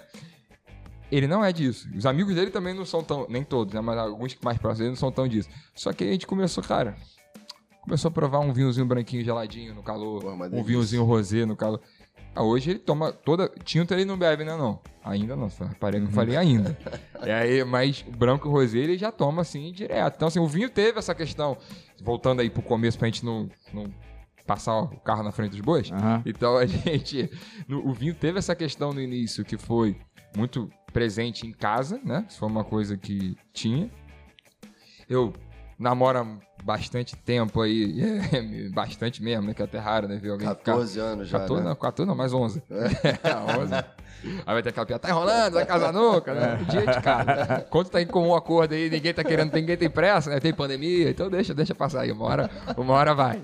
Ele não é disso. Os amigos dele também não são tão. Nem todos, né? Mas alguns mais próximos dele não são tão disso. Só que a gente começou, cara. Começou a provar um vinhozinho branquinho geladinho no calor. Pô, uma um vinhozinho rosé no calor. Ah, hoje ele toma toda. Tinto ele não bebe, né? Não. Ainda não. Só reparei que eu falei ainda. É aí, mas o branco e o rosé ele já toma assim direto. Então, assim, o vinho teve essa questão. Voltando aí pro começo pra gente não, não passar o carro na frente dos bois. Aham. Então a gente. no- o vinho teve essa questão no início que foi muito presente em casa, né? Isso foi uma coisa que tinha. Eu namoro bastante tempo aí, bastante mesmo, né? Que é até raro, né? Ver alguém ficar. 14 anos já, 14 né? não, 14 não, mais 11. É, 11. Aí vai ter aquela piada, tá enrolando, vai casar nunca, né? Um dia de casa. Quando tá em comum acordo aí, ninguém tá querendo, ninguém tem pressa, né? Tem pandemia, então deixa, deixa passar aí, uma hora, uma hora vai.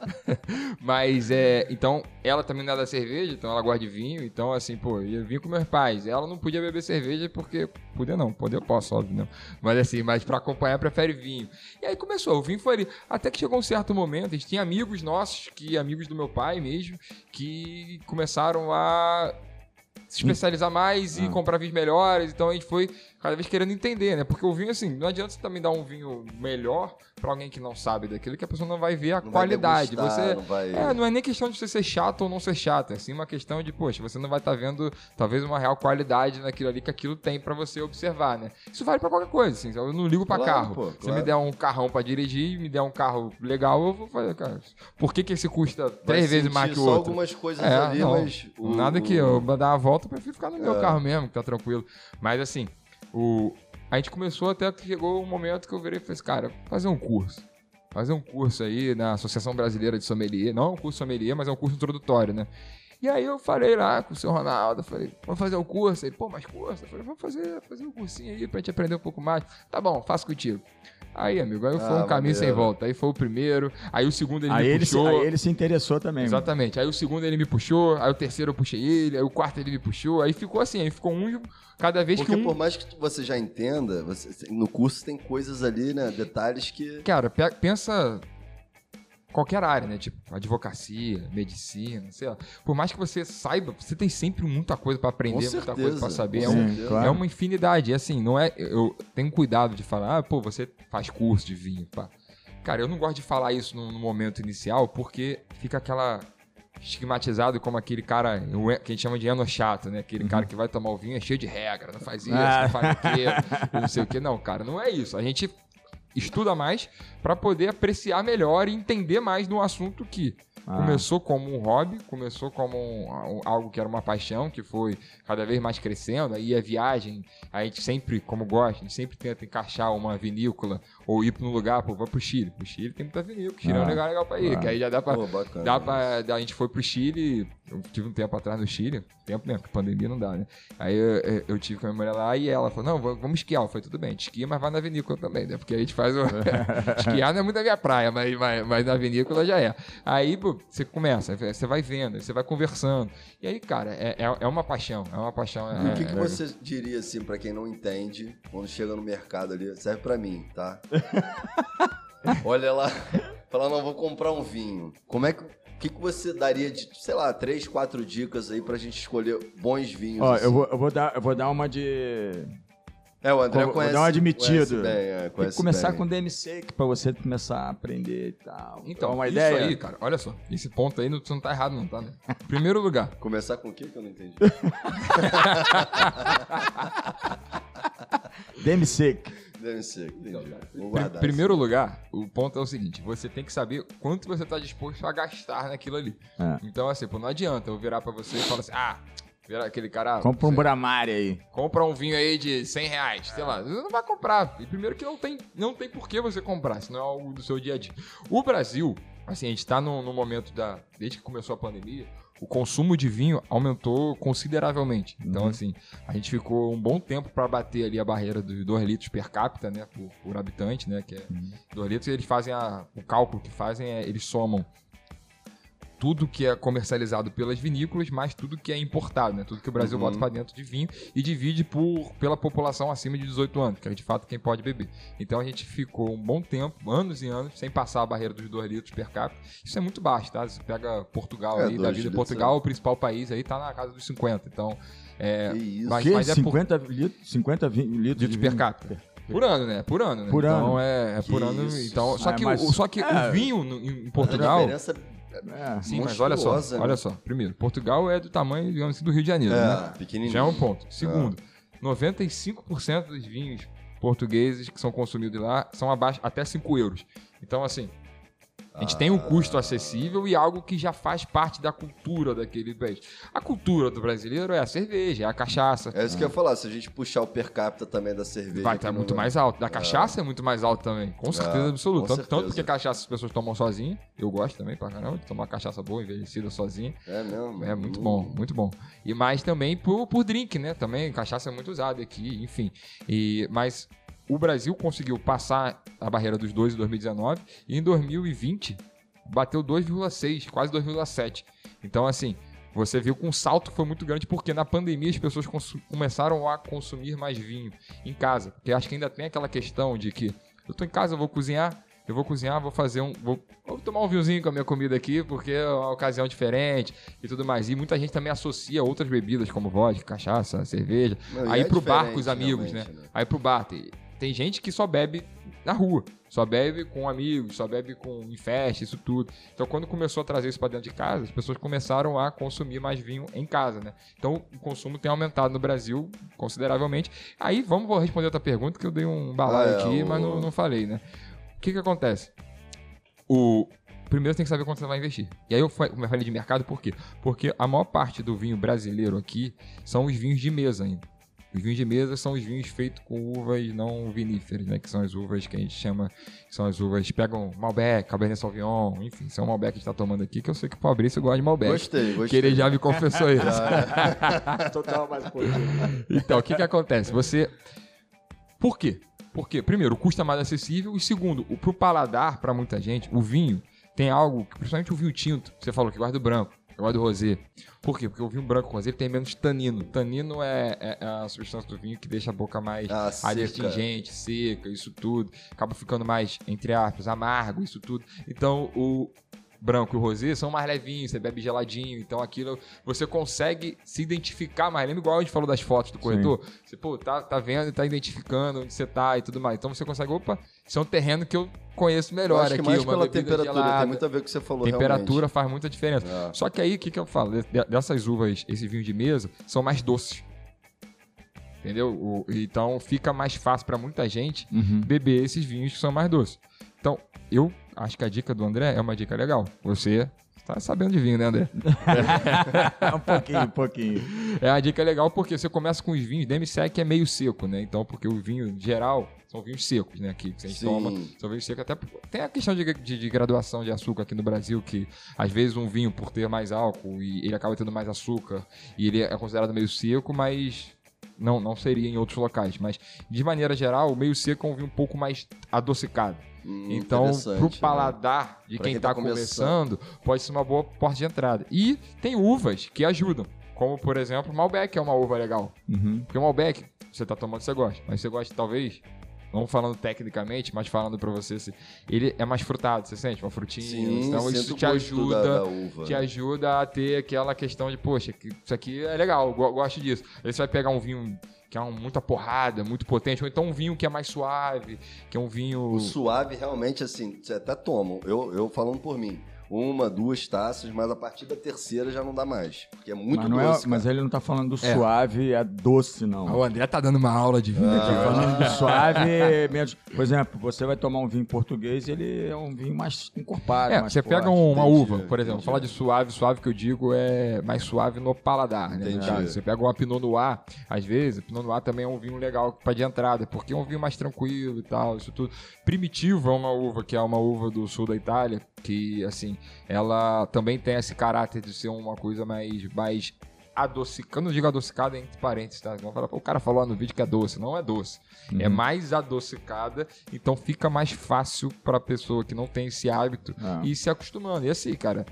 Mas, é, então, ela também não é da cerveja, então ela gosta de vinho, então, assim, pô, eu vim com meus pais, ela não podia beber cerveja porque, podia não, poder eu posso, óbvio, não. Mas, assim, mas pra acompanhar, prefere vinho. E aí começou, o vinho foi ali, até que chegou um certo momento, a gente tinha amigos nossos, que amigos do meu pai mesmo, que começaram a se especializar mais e Ah. comprar vinhos melhores. Então a gente foi cada vez querendo entender, né? Porque o vinho, assim, não adianta você também dar um vinho melhor pra alguém que não sabe daquilo, que a pessoa não vai ver a Não qualidade. degustar, você não vai- É, não é nem questão de você ser chato ou não ser chato, é sim uma questão de, poxa, você não vai estar vendo talvez uma real qualidade naquilo ali que aquilo tem pra você observar, né? Isso vale pra qualquer coisa, assim. Eu não ligo pra Claro, carro. pô, Se claro. me der um carrão pra dirigir, me der um carro legal, eu vou fazer, cara. Por que que esse custa três vezes mais que o só outro? algumas coisas É, ali, não. mas... o- Nada que eu vou dar uma volta, eu prefiro ficar no meu É. carro mesmo, que tá tranquilo. Mas assim, o... a gente começou até que chegou um momento que eu virei e falei assim, cara, fazer um curso. Fazer um curso aí na Associação Brasileira de Sommelier. Não é um curso sommelier, mas é um curso introdutório, né? E aí eu falei lá com o seu Ronaldo, falei, vamos fazer um curso. Ele, pô, mais curso? Eu falei, vamos fazer, fazer um cursinho aí pra gente aprender um pouco mais. Tá bom, faço contigo. Aí, amigo, aí foi Ah, um caminho sem volta. Aí foi o primeiro, aí o segundo ele Aí me ele, se, puxou. aí ele se interessou também. mano. Exatamente. Aí o segundo ele me puxou, aí o terceiro eu puxei ele, aí o quarto ele me puxou, aí ficou assim, aí ficou um cada vez Porque que um. por mais que você já entenda, você- no curso tem coisas ali, né? Detalhes que... Cara, pe- pensa qualquer área, né? Tipo, advocacia, medicina, sei lá. Por mais que você saiba, você tem sempre muita coisa pra aprender, muita coisa pra saber. É, um- claro. é uma infinidade. E assim, não é. Eu tenho cuidado de falar, ah, pô, você faz curso de vinho, pá. Cara, eu não gosto de falar isso no, no momento inicial, porque fica aquela. Estigmatizado como aquele cara que a gente chama de eno chato, né? Aquele cara que vai tomar o vinho é cheio de regra, não faz isso, Ah. não faz aquilo, não sei o que. Não, cara, não é isso. A gente estuda mais pra poder apreciar melhor e entender mais no assunto que Ah. começou como um hobby, começou como um- um- algo que era uma paixão, que foi cada vez mais crescendo. Aí a viagem, a gente sempre, como gosta, a gente sempre tenta encaixar uma vinícola ou ir para um lugar, pô, vai pro Chile. O Chile tem muita vinícola, Chile é um Ah. lugar legal pra ir, Ah. que aí já dá pra, a gente foi pro Chile, eu tive um tempo atrás no Chile, tempo mesmo, porque pandemia não dá, né? Aí eu, eu- tive com a minha mulher lá e ela falou, não, vamos esquiar. Eu falei, tudo bem, a gente esquia, mas vai na vinícola também, né? Porque a gente faz o... esquiar não é muito a minha praia, mas, mas, mas na vinícola já é. Aí, pô, você começa, você vai vendo, você vai conversando. E aí, cara, é, é, é uma paixão, é uma paixão. E é- o que, que é- você diria, assim, pra quem não entende, quando chega no mercado ali, serve pra mim, tá? Olha lá, fala, não, vou comprar um vinho. Como é que. O que, que você daria de, sei lá, três, quatro dicas aí pra gente escolher bons vinhos? Ó, assim? eu vou, eu, vou dar, eu vou dar uma de. É, o André vou- conhece. vou dar um admitido. Conhece bem, é, Tem que conhece começar bem. com DMC pra você começar a aprender e tal. Então, É uma isso ideia. aí, cara, olha só, esse ponto aí não, você não tá errado não, tá? Né? Primeiro lugar, Começar com o quê que eu não entendi? DMC. Deve ser, entendi. Vou Pri- guardar. primeiro lugar, o ponto é o seguinte: você tem que saber quanto você está disposto a gastar naquilo ali. É. Então, assim, pô, não adianta eu virar pra você e falar assim: ah, virar aquele cara. Compra um você Bramari aí. compra um vinho aí de 100 reais, sei lá. Você não vai comprar. E primeiro que não tem, não tem por que você comprar, se não é algo do seu dia a dia. O Brasil, assim, a gente tá no, no momento da. Desde que começou a pandemia, o consumo de vinho aumentou consideravelmente. Então, assim, a gente ficou um bom tempo para bater ali a barreira dos 2 litros per capita, né? Por, por habitante, né? Que é 2 litros, eles fazem a, o cálculo que fazem é eles somam tudo que é comercializado pelas vinícolas, mais tudo que é importado, né? Tudo que o Brasil Uhum. bota para dentro de vinho e divide por, pela população acima de 18 anos, que é de fato quem pode beber. Então a gente ficou um bom tempo, anos e anos, sem passar a barreira dos 2 litros per capita. Isso é muito baixo, tá? Você pega Portugal É, aí, da vida. Portugal, o principal país aí, tá na casa dos 50. Então, é, Que isso. Mas- que? mas é por- 50, litros, 50 vi- litros litros de per capita. Por ano, né? Por ano, né? Por então ano. é, é por Que ano. isso. Então, só Ah, que, mas- o, só que é. o vinho no- em A Portugal. diferença É. Sim, mas olha só, né? olha só. Primeiro, Portugal é do tamanho, digamos assim, do Rio de Janeiro, né? é pequenininho. Já é um ponto. Segundo, 95% dos vinhos portugueses que são consumidos lá são abaixo até 5 euros. Então, assim, a gente tem um custo acessível e algo que já faz parte da cultura daquele país. A cultura do brasileiro é a cerveja, é a cachaça. É isso que eu ia falar. Se a gente puxar o per capita também da cerveja. Vai estar no- muito mais alto. Da cachaça é, muito mais alto também. Com certeza É, absoluta. Tanto, tanto porque cachaça as pessoas tomam sozinha. Eu gosto também pra caramba de tomar cachaça boa, envelhecida sozinha. É mesmo? É muito Hum. bom, muito bom. E mais também por, por drink, né? Também cachaça é muito usada aqui, enfim. E, mas o Brasil conseguiu passar a barreira dos 2 em 2019 e em 2020 bateu 2,6, quase 2,7. Então, assim, você viu que um salto foi muito grande porque na pandemia as pessoas começaram a consumir mais vinho em casa. Porque acho que ainda tem aquela questão de que eu tô em casa, eu vou cozinhar, eu vou cozinhar, vou fazer um. Vou, vou tomar um vinhozinho com a minha comida aqui, porque é uma ocasião diferente e tudo mais. E muita gente também associa outras bebidas, como vodka, cachaça, cerveja. Não, aí é pro bar com os amigos, né? né? Aí pro bar. Tem, gente que só bebe na rua. Só bebe com amigos, só bebe com em festa, isso tudo. Então, quando começou a trazer isso para dentro de casa, as pessoas começaram a consumir mais vinho em casa, né? Então, o consumo tem aumentado no Brasil consideravelmente. Aí, vamos vou responder outra pergunta que eu dei um balaio Ah, é, aqui, o- mas não, não falei, né? O que que acontece? O primeiro tem que saber quanto você vai investir. E aí eu falei de mercado por quê? Porque a maior parte do vinho brasileiro aqui são os vinhos de mesa ainda. Os vinhos de mesa são os vinhos feitos com uvas não viníferas, né? Que são as uvas que a gente chama, que são as uvas, pegam Malbec, Cabernet Sauvignon, enfim, são Malbec que a gente tá tomando aqui, que eu sei que o Fabrício gosta de Malbec. Gostei, Que gostei. ele já me confessou isso. Total mais coisa. Então, o que que acontece? Você... Por quê? Porque, primeiro, o custo é mais acessível e, segundo, o, pro paladar, para muita gente, o vinho tem algo, principalmente o vinho tinto, você falou que gosta do branco, eu gosto do rosé. Por quê? Porque o vinho branco rosé tem menos tanino. Tanino é, é- é a substância do vinho que deixa a boca mais Ah, seca. adstringente, seca, isso tudo. Acaba ficando mais, entre aspas, amargo, isso tudo. Então, o branco e o rosé são mais levinhos, você bebe geladinho. Então, aquilo você consegue se identificar mais. Lembra igual a gente falou das fotos do corretor? Você, pô, tá, tá vendo e tá identificando onde você tá e tudo mais. Então, você consegue, opa, isso é um terreno que eu conheço Eu melhor acho que aqui. mais uma pela temperatura, gelada. tem muito a ver com o que você falou Temperatura faz muita diferença. É. Só que aí, o que, que eu falo? De- de- Dessas uvas, esse vinho de mesa, são mais doces. Entendeu? O- então fica mais fácil para muita gente Uhum. beber esses vinhos que são mais doces. Então, eu acho que a dica do André é uma dica legal. Você tá sabendo de vinho, né, André? um pouquinho, um pouquinho. É uma dica legal porque você começa com os vinhos, demi-sec é meio seco, né? Então, porque o vinho, em geral, são vinhos secos, né? Que, que a gente Sim. toma, são vinhos secos. Até tem a questão de, de- de graduação de açúcar aqui no Brasil, que às vezes um vinho, por ter mais álcool, e ele acaba tendo mais açúcar, e ele é considerado meio seco, mas não, não seria em outros locais. Mas, de maneira geral, o meio seco é um vinho um pouco mais adocicado. Hum, Então, pro né? paladar de Pra quem, quem tá, tá começando, pode ser uma boa porta de entrada. E tem uvas que ajudam. Como, por exemplo, Malbec é uma uva legal. Uhum. Porque o Malbec, você tá tomando, você gosta. Mas você gosta, talvez, não falando tecnicamente, mas falando pra você, se- ele é mais frutado, você sente? Uma frutinha. Sim, então isso te ajuda. da- da uva. Te ajuda a ter aquela questão de, poxa, isso aqui é legal, eu go- gosto disso. Aí você vai pegar um vinho que é um, muita porrada, muito potente, ou então um vinho que é mais suave, que é um vinho. O suave, realmente, assim, você até toma. Eu, eu falando por mim. Uma, duas taças, mas a partir da terceira já não dá mais. Porque é muito mas, não é- doce. mas cara. ele não tá falando do É. suave, é doce, não. Ah, O André tá dando uma aula de vinho Ah. aqui. Falando do suave, menos. Por exemplo, você vai tomar um vinho português, ele é um vinho mais encorpado. É, mais você forte. pega uma entendi, uva, por exemplo, entendi. falar de suave, suave que eu digo é mais suave no paladar, né? Entendi. Você pega uma Pinot Noir, às vezes, Pinot Noir também é um vinho legal para de entrada, porque é um vinho mais tranquilo e tal, isso tudo. Primitivo é uma uva que é uma uva do sul da Itália, que assim, ela também tem esse caráter de ser uma coisa mais mais adocicada, não digo adocicada entre parênteses, tá? Vamos falar, "Pô, o cara falou lá no vídeo que é doce, não é doce. É mais adocicada, então fica mais fácil para pessoa que não tem esse hábito Ah. e se acostumando. E assim, cara,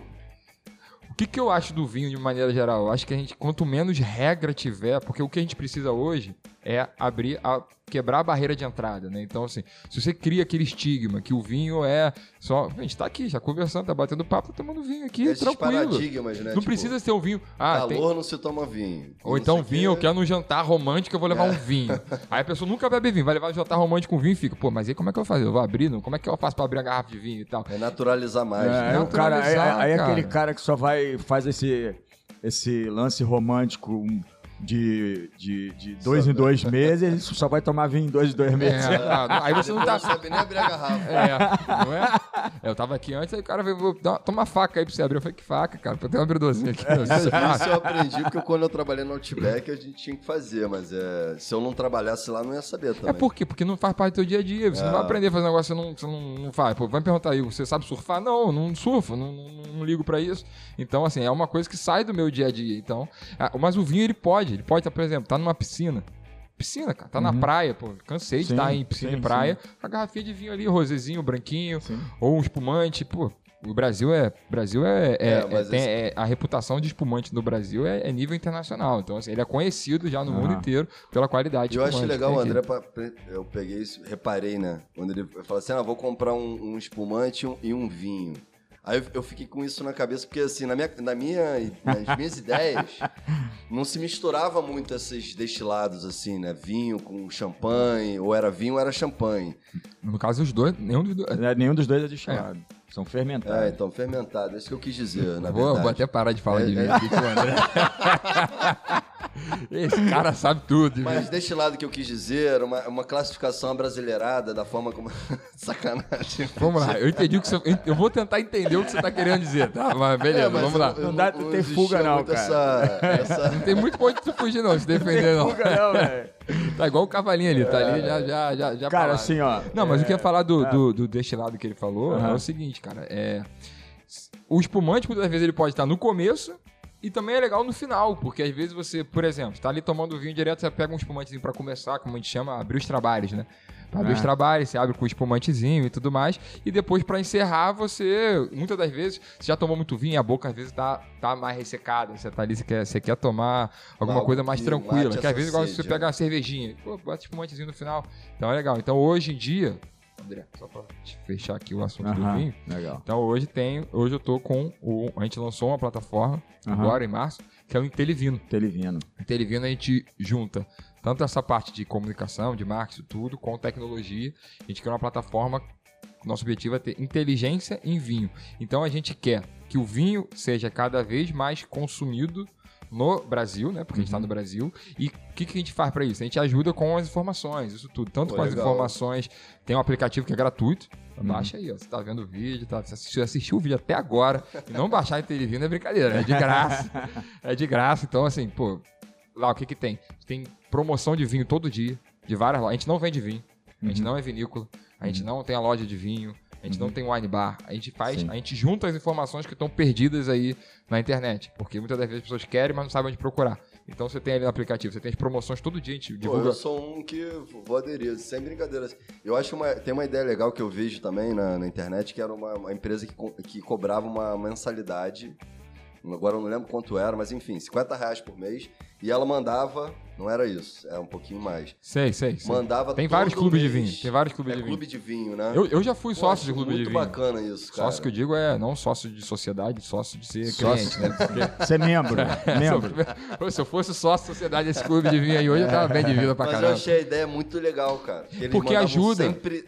O que, que eu acho do vinho de maneira geral? Eu acho que a gente, quanto menos regra tiver, porque o que a gente precisa hoje é abrir a quebrar a barreira de entrada, né? Então, assim, se você cria aquele estigma que o vinho é só. A gente tá aqui, já conversando, tá batendo papo, tá tomando vinho aqui, Esses tranquilo. né? Não Tipo, precisa ser um vinho. Ah, calor tem- não se toma vinho. Ou Não então vinho, eu quê. quero num jantar romântico, eu vou É. levar um vinho. Aí a pessoa nunca bebe vinho, vai levar um jantar romântico com vinho e fica, pô, mas aí como é que eu vou fazer? Eu vou abrir? Não? Como é que eu faço pra abrir a garrafa de vinho e tal? É naturalizar mais. É, né? aí o cara, aí, Naturalizar, aí cara. aquele cara que só vai faz esse, esse lance romântico de, de, de dois Só- em dois meses, só vai tomar vinho em dois em dois meses. É, tá, não, aí você não tá. Não sabe nem abrir a garrafa. É, não é? Eu tava aqui antes, aí o cara veio, vou toma uma faca aí pra você abrir. Eu falei, que faca, cara? Eu tenho um abridorzinho aqui. Isso, isso eu aprendi porque quando eu trabalhei no Outback a gente tinha que fazer, mas é, se eu não trabalhasse lá não ia saber também. É por quê? Porque não faz parte do teu dia a dia. Você não É. vai aprender a fazer um negócio que você não, você não, não faz. Pô, vai me perguntar aí, você sabe surfar? Não, não surfo, não, não, não ligo pra isso. Então, assim, é uma coisa que sai do meu dia a dia. Então, mas o vinho, ele pode. Ele pode estar, por exemplo, tá numa piscina. Piscina, cara. Tá na praia, pô. Cansei de Sim, estar em piscina sim, e praia. A garrafinha de vinho ali, rosezinho, branquinho. Sim. Ou um espumante, pô. O Brasil é. Brasil é. é- É, é- tem- esse- é- a reputação de espumante no Brasil é, é nível internacional. Então, assim, ele é conhecido já no Aham. mundo inteiro pela qualidade de Eu acho legal, o. André, pa- eu peguei isso, reparei, né? Quando ele falou assim, ah, vou comprar um, um espumante e um- e um vinho. Aí eu, eu fiquei com isso na cabeça, porque assim, na minha, na minha, nas minhas ideias, não se misturava muito esses destilados, assim, né? Vinho com champanhe, ou era vinho ou era champanhe. No caso, os dois, nenhum dos dois. É, Nenhum dos dois é destilado. São fermentados. É, então, fermentado. É isso que eu quis dizer, na vou, verdade. vou até parar de falar É, de é. vinho aqui com o André. Esse cara sabe tudo. Mas deste lado que eu quis dizer, era uma, uma classificação abrasileirada da forma como... Sacanagem. Vamos lá, eu entendi o que você. Eu vou tentar entender o que você tá querendo dizer, tá? Mas beleza, É, mas vamos eu- lá. eu Não dá ter existia fuga não, cara. Essa, essa... Não tem muito ponto de tu fugir, não, se defender, não. Fuga não, velho. Tá igual o cavalinho ali, tá ali, já, já, já, já Cara, falaram. assim, ó. Não, mas o que eu ia falar do, é. do, do destilado que ele falou é Aham. o seguinte, cara. É, o espumante, muitas vezes, ele pode estar no começo e também é legal no final, porque às vezes você, por exemplo, tá ali tomando vinho direto, você pega um espumantezinho pra começar, como a gente chama, abrir os trabalhos, né? Pra abrir É. os trabalhos, você abre com o espumantezinho e tudo mais, e depois pra encerrar, você, muitas das vezes, você já tomou muito vinho, a boca às vezes tá, tá mais ressecada, você tá ali, você quer, você quer tomar alguma coisa mais que tranquila, mate que às vezes igual você sede, pega uma cervejinha, pô, bota espumantezinho no final, então é legal. Então hoje em dia, André, só pra fechar aqui o assunto do vinho, Legal. então hoje tem, hoje eu tô com o, a gente lançou uma plataforma agora em março, que é o Intelivino. Televino. Intelivino a gente junta tanto essa parte de comunicação, de marketing, tudo, com tecnologia. A gente quer uma plataforma, nosso objetivo é ter inteligência em vinho. Então a gente quer que o vinho seja cada vez mais consumido no Brasil, né? Porque a gente está no Brasil. E o que, que a gente faz para isso? A gente ajuda com as informações, isso tudo. Tanto Pô, com as legal. informações. Tem um aplicativo que é gratuito. Baixa aí, ó. Você tá vendo o vídeo, tá, você assistiu, assistiu o vídeo até agora. E não baixar em Televino é brincadeira, é de graça. é de graça. Então, assim, pô, lá o que que tem? Tem promoção de vinho todo dia, de várias lojas. A gente não vende vinho, a gente não é vinícola, a gente não tem a loja de vinho, a gente não tem wine bar. A gente faz, Sim. a gente junta as informações que estão perdidas aí na internet, porque muitas das vezes as pessoas querem, mas não sabem onde procurar. Então você tem ali no aplicativo, você tem as promoções todo dia, a gente Pô, divulga. eu sou um que vou aderir, sem brincadeira. Eu acho uma, tem uma ideia legal que eu vejo também na, na internet, que era uma, uma empresa que, co- que cobrava uma mensalidade, agora eu não lembro quanto era, mas enfim, 50 reais por mês, e ela mandava, não era isso, é um pouquinho mais, Sei, sei, sei. mandava Tem vários clubes de vinho, tem vários clubes é de vinho. clube de vinho, né? Eu, eu já fui Pô, sócio de clube de muito vinho. bacana isso, cara. Sócio que eu digo é não sócio de sociedade, sócio de ser Sócio. cliente, né? Você é membro. membro. Pô, se eu fosse sócio da sociedade desse clube de vinho aí hoje, eu tava bem de vida pra Mas eu caramba. achei a ideia muito legal, cara. Porque ajuda. Sempre,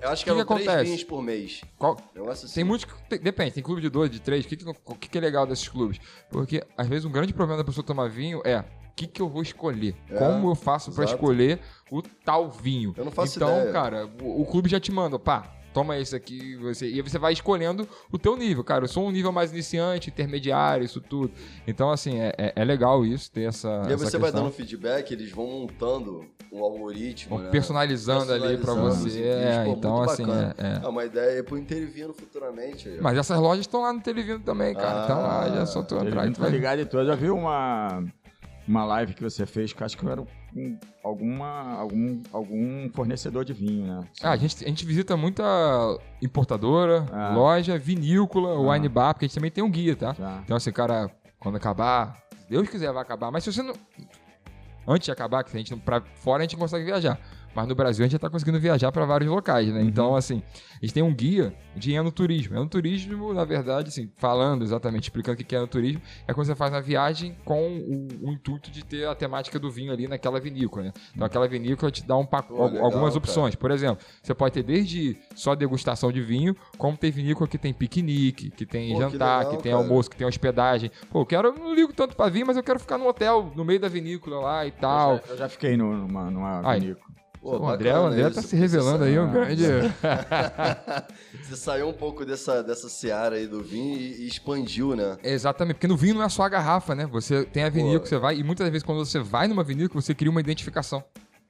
eu acho que, O que eram que três vinhos por mês. Qual- assim. Tem muitos. que- depende, tem clube de dois, de três. O que, que, que, que é legal desses clubes? Porque, às vezes, um grande problema da pessoa tomar vinho é o que, que eu vou escolher? É, Como eu faço pra exato. escolher o tal vinho? Eu não faço então, ideia. cara, o, o clube já te manda, pá. Toma esse aqui, você, e aí você vai escolhendo o teu nível, cara. Eu sou um nível mais iniciante, intermediário, isso tudo. Então, assim, é, é- é legal isso, ter essa. E aí essa você vai questão. dando feedback, eles vão montando um algoritmo, Vão né? personalizando ali pra Personalizando você. vídeos, É, pô, então, assim, é, é. É uma ideia pro Intervino futuramente. aí. Mas essas lojas estão lá no Televino também, cara. Ah, então lá já só tu entrar e Ele tu tá vai ligado todas. Eu vi uma, uma live que você fez, que eu acho que era um, alguma, algum, algum fornecedor de vinho, né? Ah, a gente, a gente visita muita importadora, Ah. loja, vinícola, Ah. wine bar, porque a gente também tem um guia, tá? Já. Então, assim, cara, quando acabar, se Deus quiser vai acabar. Mas se você não. Antes de acabar, que a gente não- pra fora a gente consegue viajar. Mas no Brasil a gente já tá conseguindo viajar para vários locais, né? Então, assim, a gente tem um guia de enoturismo. Enoturismo, na verdade, assim, falando exatamente, explicando o que é enoturismo, é quando você faz uma viagem com o, o intuito de ter a temática do vinho ali naquela vinícola, né? Então, aquela vinícola te dá um pac- Pô, legal, algumas cara. opções. Por exemplo, você pode ter desde só degustação de vinho, como tem vinícola que tem piquenique, que tem Pô, que jantar, que, legal, tem cara. almoço, que tem hospedagem. Pô, eu quero, eu não ligo tanto pra vinho, mas eu quero ficar no hotel, no meio da vinícola lá e tal. Eu já, eu já fiquei no- numa, numa vinícola. Pô, o André, o André tá se revelando aí um grande. Você saiu um pouco dessa, dessa seara aí do vinho e, e expandiu, né? Exatamente, porque no vinho não é só a garrafa, né? Você tem a vinícola que você vai, e muitas vezes quando você vai numa vinícola, você cria uma identificação.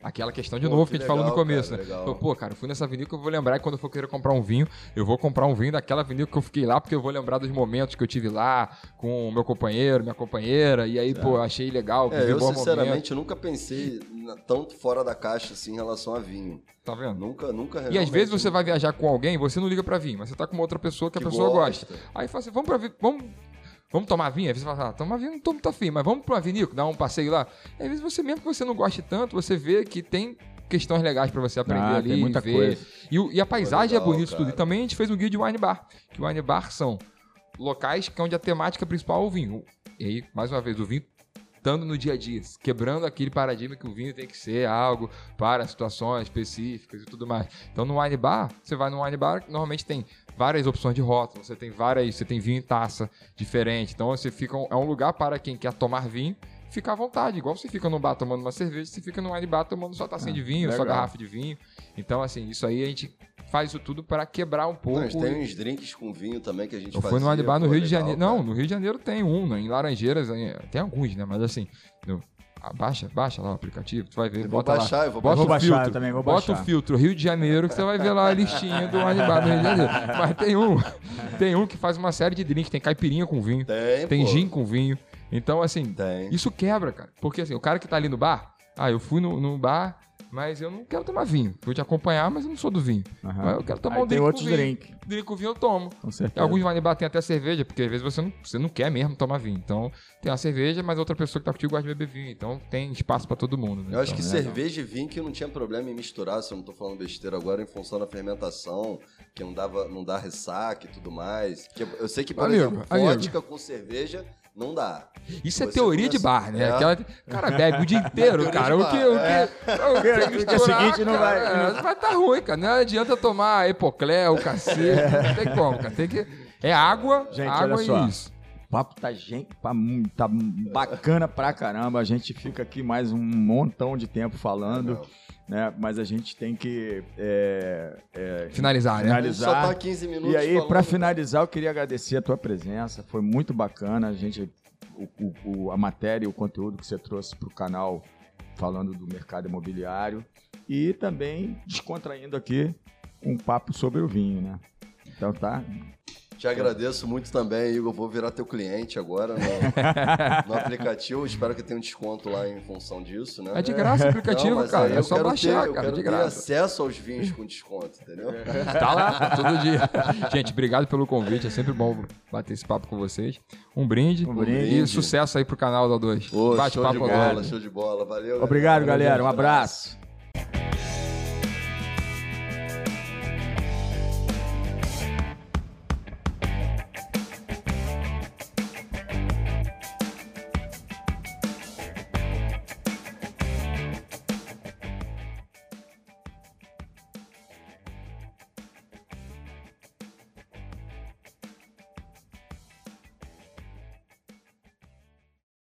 Aquela questão de Pô, novo que que a gente falou no legal, começo, cara, né? legal. Pô, cara, eu fui nessa vinícola, eu vou lembrar que quando eu for querer comprar um vinho, eu vou comprar um vinho daquela vinícola que eu fiquei lá, porque eu vou lembrar dos momentos que eu tive lá com o meu companheiro, minha companheira, e aí, pô, achei legal, É, eu sinceramente nunca pensei na- tanto fora da caixa assim em relação a vinho. Tá vendo? Nunca, nunca E às vezes você vai viajar com alguém, você não liga pra vinho, mas você tá com uma outra pessoa que a Que pessoa gosta. gosta. Aí fala assim, vamos pra vamos Vamos tomar vinho? Aí você fala, ah, tomar vinho não tô muito afim, mas vamos pra uma vinícola, dar um passeio lá. E às vezes você, mesmo que você não goste tanto, você vê que tem questões legais pra você aprender Ah, ali, tem muita ver. coisa. E, e a paisagem legal, é bonita tudo. E também a gente fez um guia de wine bar, que wine bar são locais que é onde a temática principal é o vinho. E aí, mais uma vez, o vinho estando no dia a dia, quebrando aquele paradigma que o vinho tem que ser algo para situações específicas e tudo mais. Então no wine bar, você vai no wine bar, normalmente tem várias opções de rótulo, você tem várias, você tem vinho em taça diferente. Então você fica é um lugar para quem quer tomar vinho, fica à vontade, igual você fica no bar tomando uma cerveja, você fica no wine bar tomando sua tacinha de vinho, sua legal. garrafa de vinho. Então assim, isso aí a gente faz isso tudo para quebrar um pouco. Não, tem uns drinks com vinho também que a gente Eu fazia. fui no wine bar no Rio de legal, Janeiro. cara. Não, no Rio de Janeiro tem um, né? em Laranjeiras em- tem alguns, né? Mas assim, no- ah, baixa, baixa lá o aplicativo, tu vai ver, Eu vou bota lá. baixar, eu vou Bota Vou o baixar filtro, também, vou bota baixar. o filtro Rio de Janeiro que você vai ver lá a listinha do bar no Rio de Janeiro. Mas tem um, tem um que faz uma série de drinks, tem caipirinha com vinho, Tem, tem pô. gin com vinho. Então assim, Tem. isso quebra, cara. Porque assim, o cara que tá ali no bar, ah, eu fui no, no bar, mas eu não quero tomar vinho. Vou te acompanhar, mas eu não sou do vinho. Mas eu quero tomar Aí um tem drink outros vinho. drinks. Drink com vinho eu tomo. Com Em certeza. alguns bar tem até cerveja, porque às vezes você não, você não quer mesmo tomar vinho. Então tem a cerveja, mas outra pessoa que tá contigo gosta de beber vinho. Então tem espaço pra todo mundo. né? Eu acho Então, que é cerveja e vinho que não tinha problema em misturar, se eu não tô falando besteira agora, em função da fermentação, que não, dava, não dá ressaca e tudo mais. Que eu- eu sei que, por Amigo, exemplo, vodka com cerveja não dá. Isso é teoria de começa- bar, né? É. Aquela... O cara bebe o dia inteiro, Teoria cara. de O que, bar, o que, é. o que No dia misturar, seguinte não vai- não- Vai tá ruim, cara. Não adianta tomar epoclé, o cacete. Não tem como, cara. Tem que... É água, Gente, água olha só. e isso. O papo tá, gente, tá, bacana pra caramba. A gente fica aqui mais um montão de tempo falando, Legal. né? Mas a gente tem que é, é, Finalizar, né? A gente só finalizar. tá 15 minutos E aí, pra finalizar, eu queria agradecer a tua presença. Foi muito bacana. A gente, o, o- o- a matéria e o conteúdo que você trouxe pro canal falando do mercado imobiliário e também descontraindo aqui um papo sobre o vinho, né? Então tá. Te agradeço muito também, Igor. Vou virar teu cliente agora no, no aplicativo. Espero que tenha um desconto lá em função disso, né? É de graça o aplicativo, Não, mas cara. É eu só quero baixar, ter, eu cara, quero de ter graça. acesso aos vinhos com desconto, entendeu? Tá lá, todo dia. Gente, obrigado pelo convite. É sempre bom bater esse papo com vocês. Um brinde. Um E brinde. sucesso aí pro canal da 2. Pô, Bate show papo de agora. bola, show de bola. Valeu. Obrigado, galera. galera. Um abraço.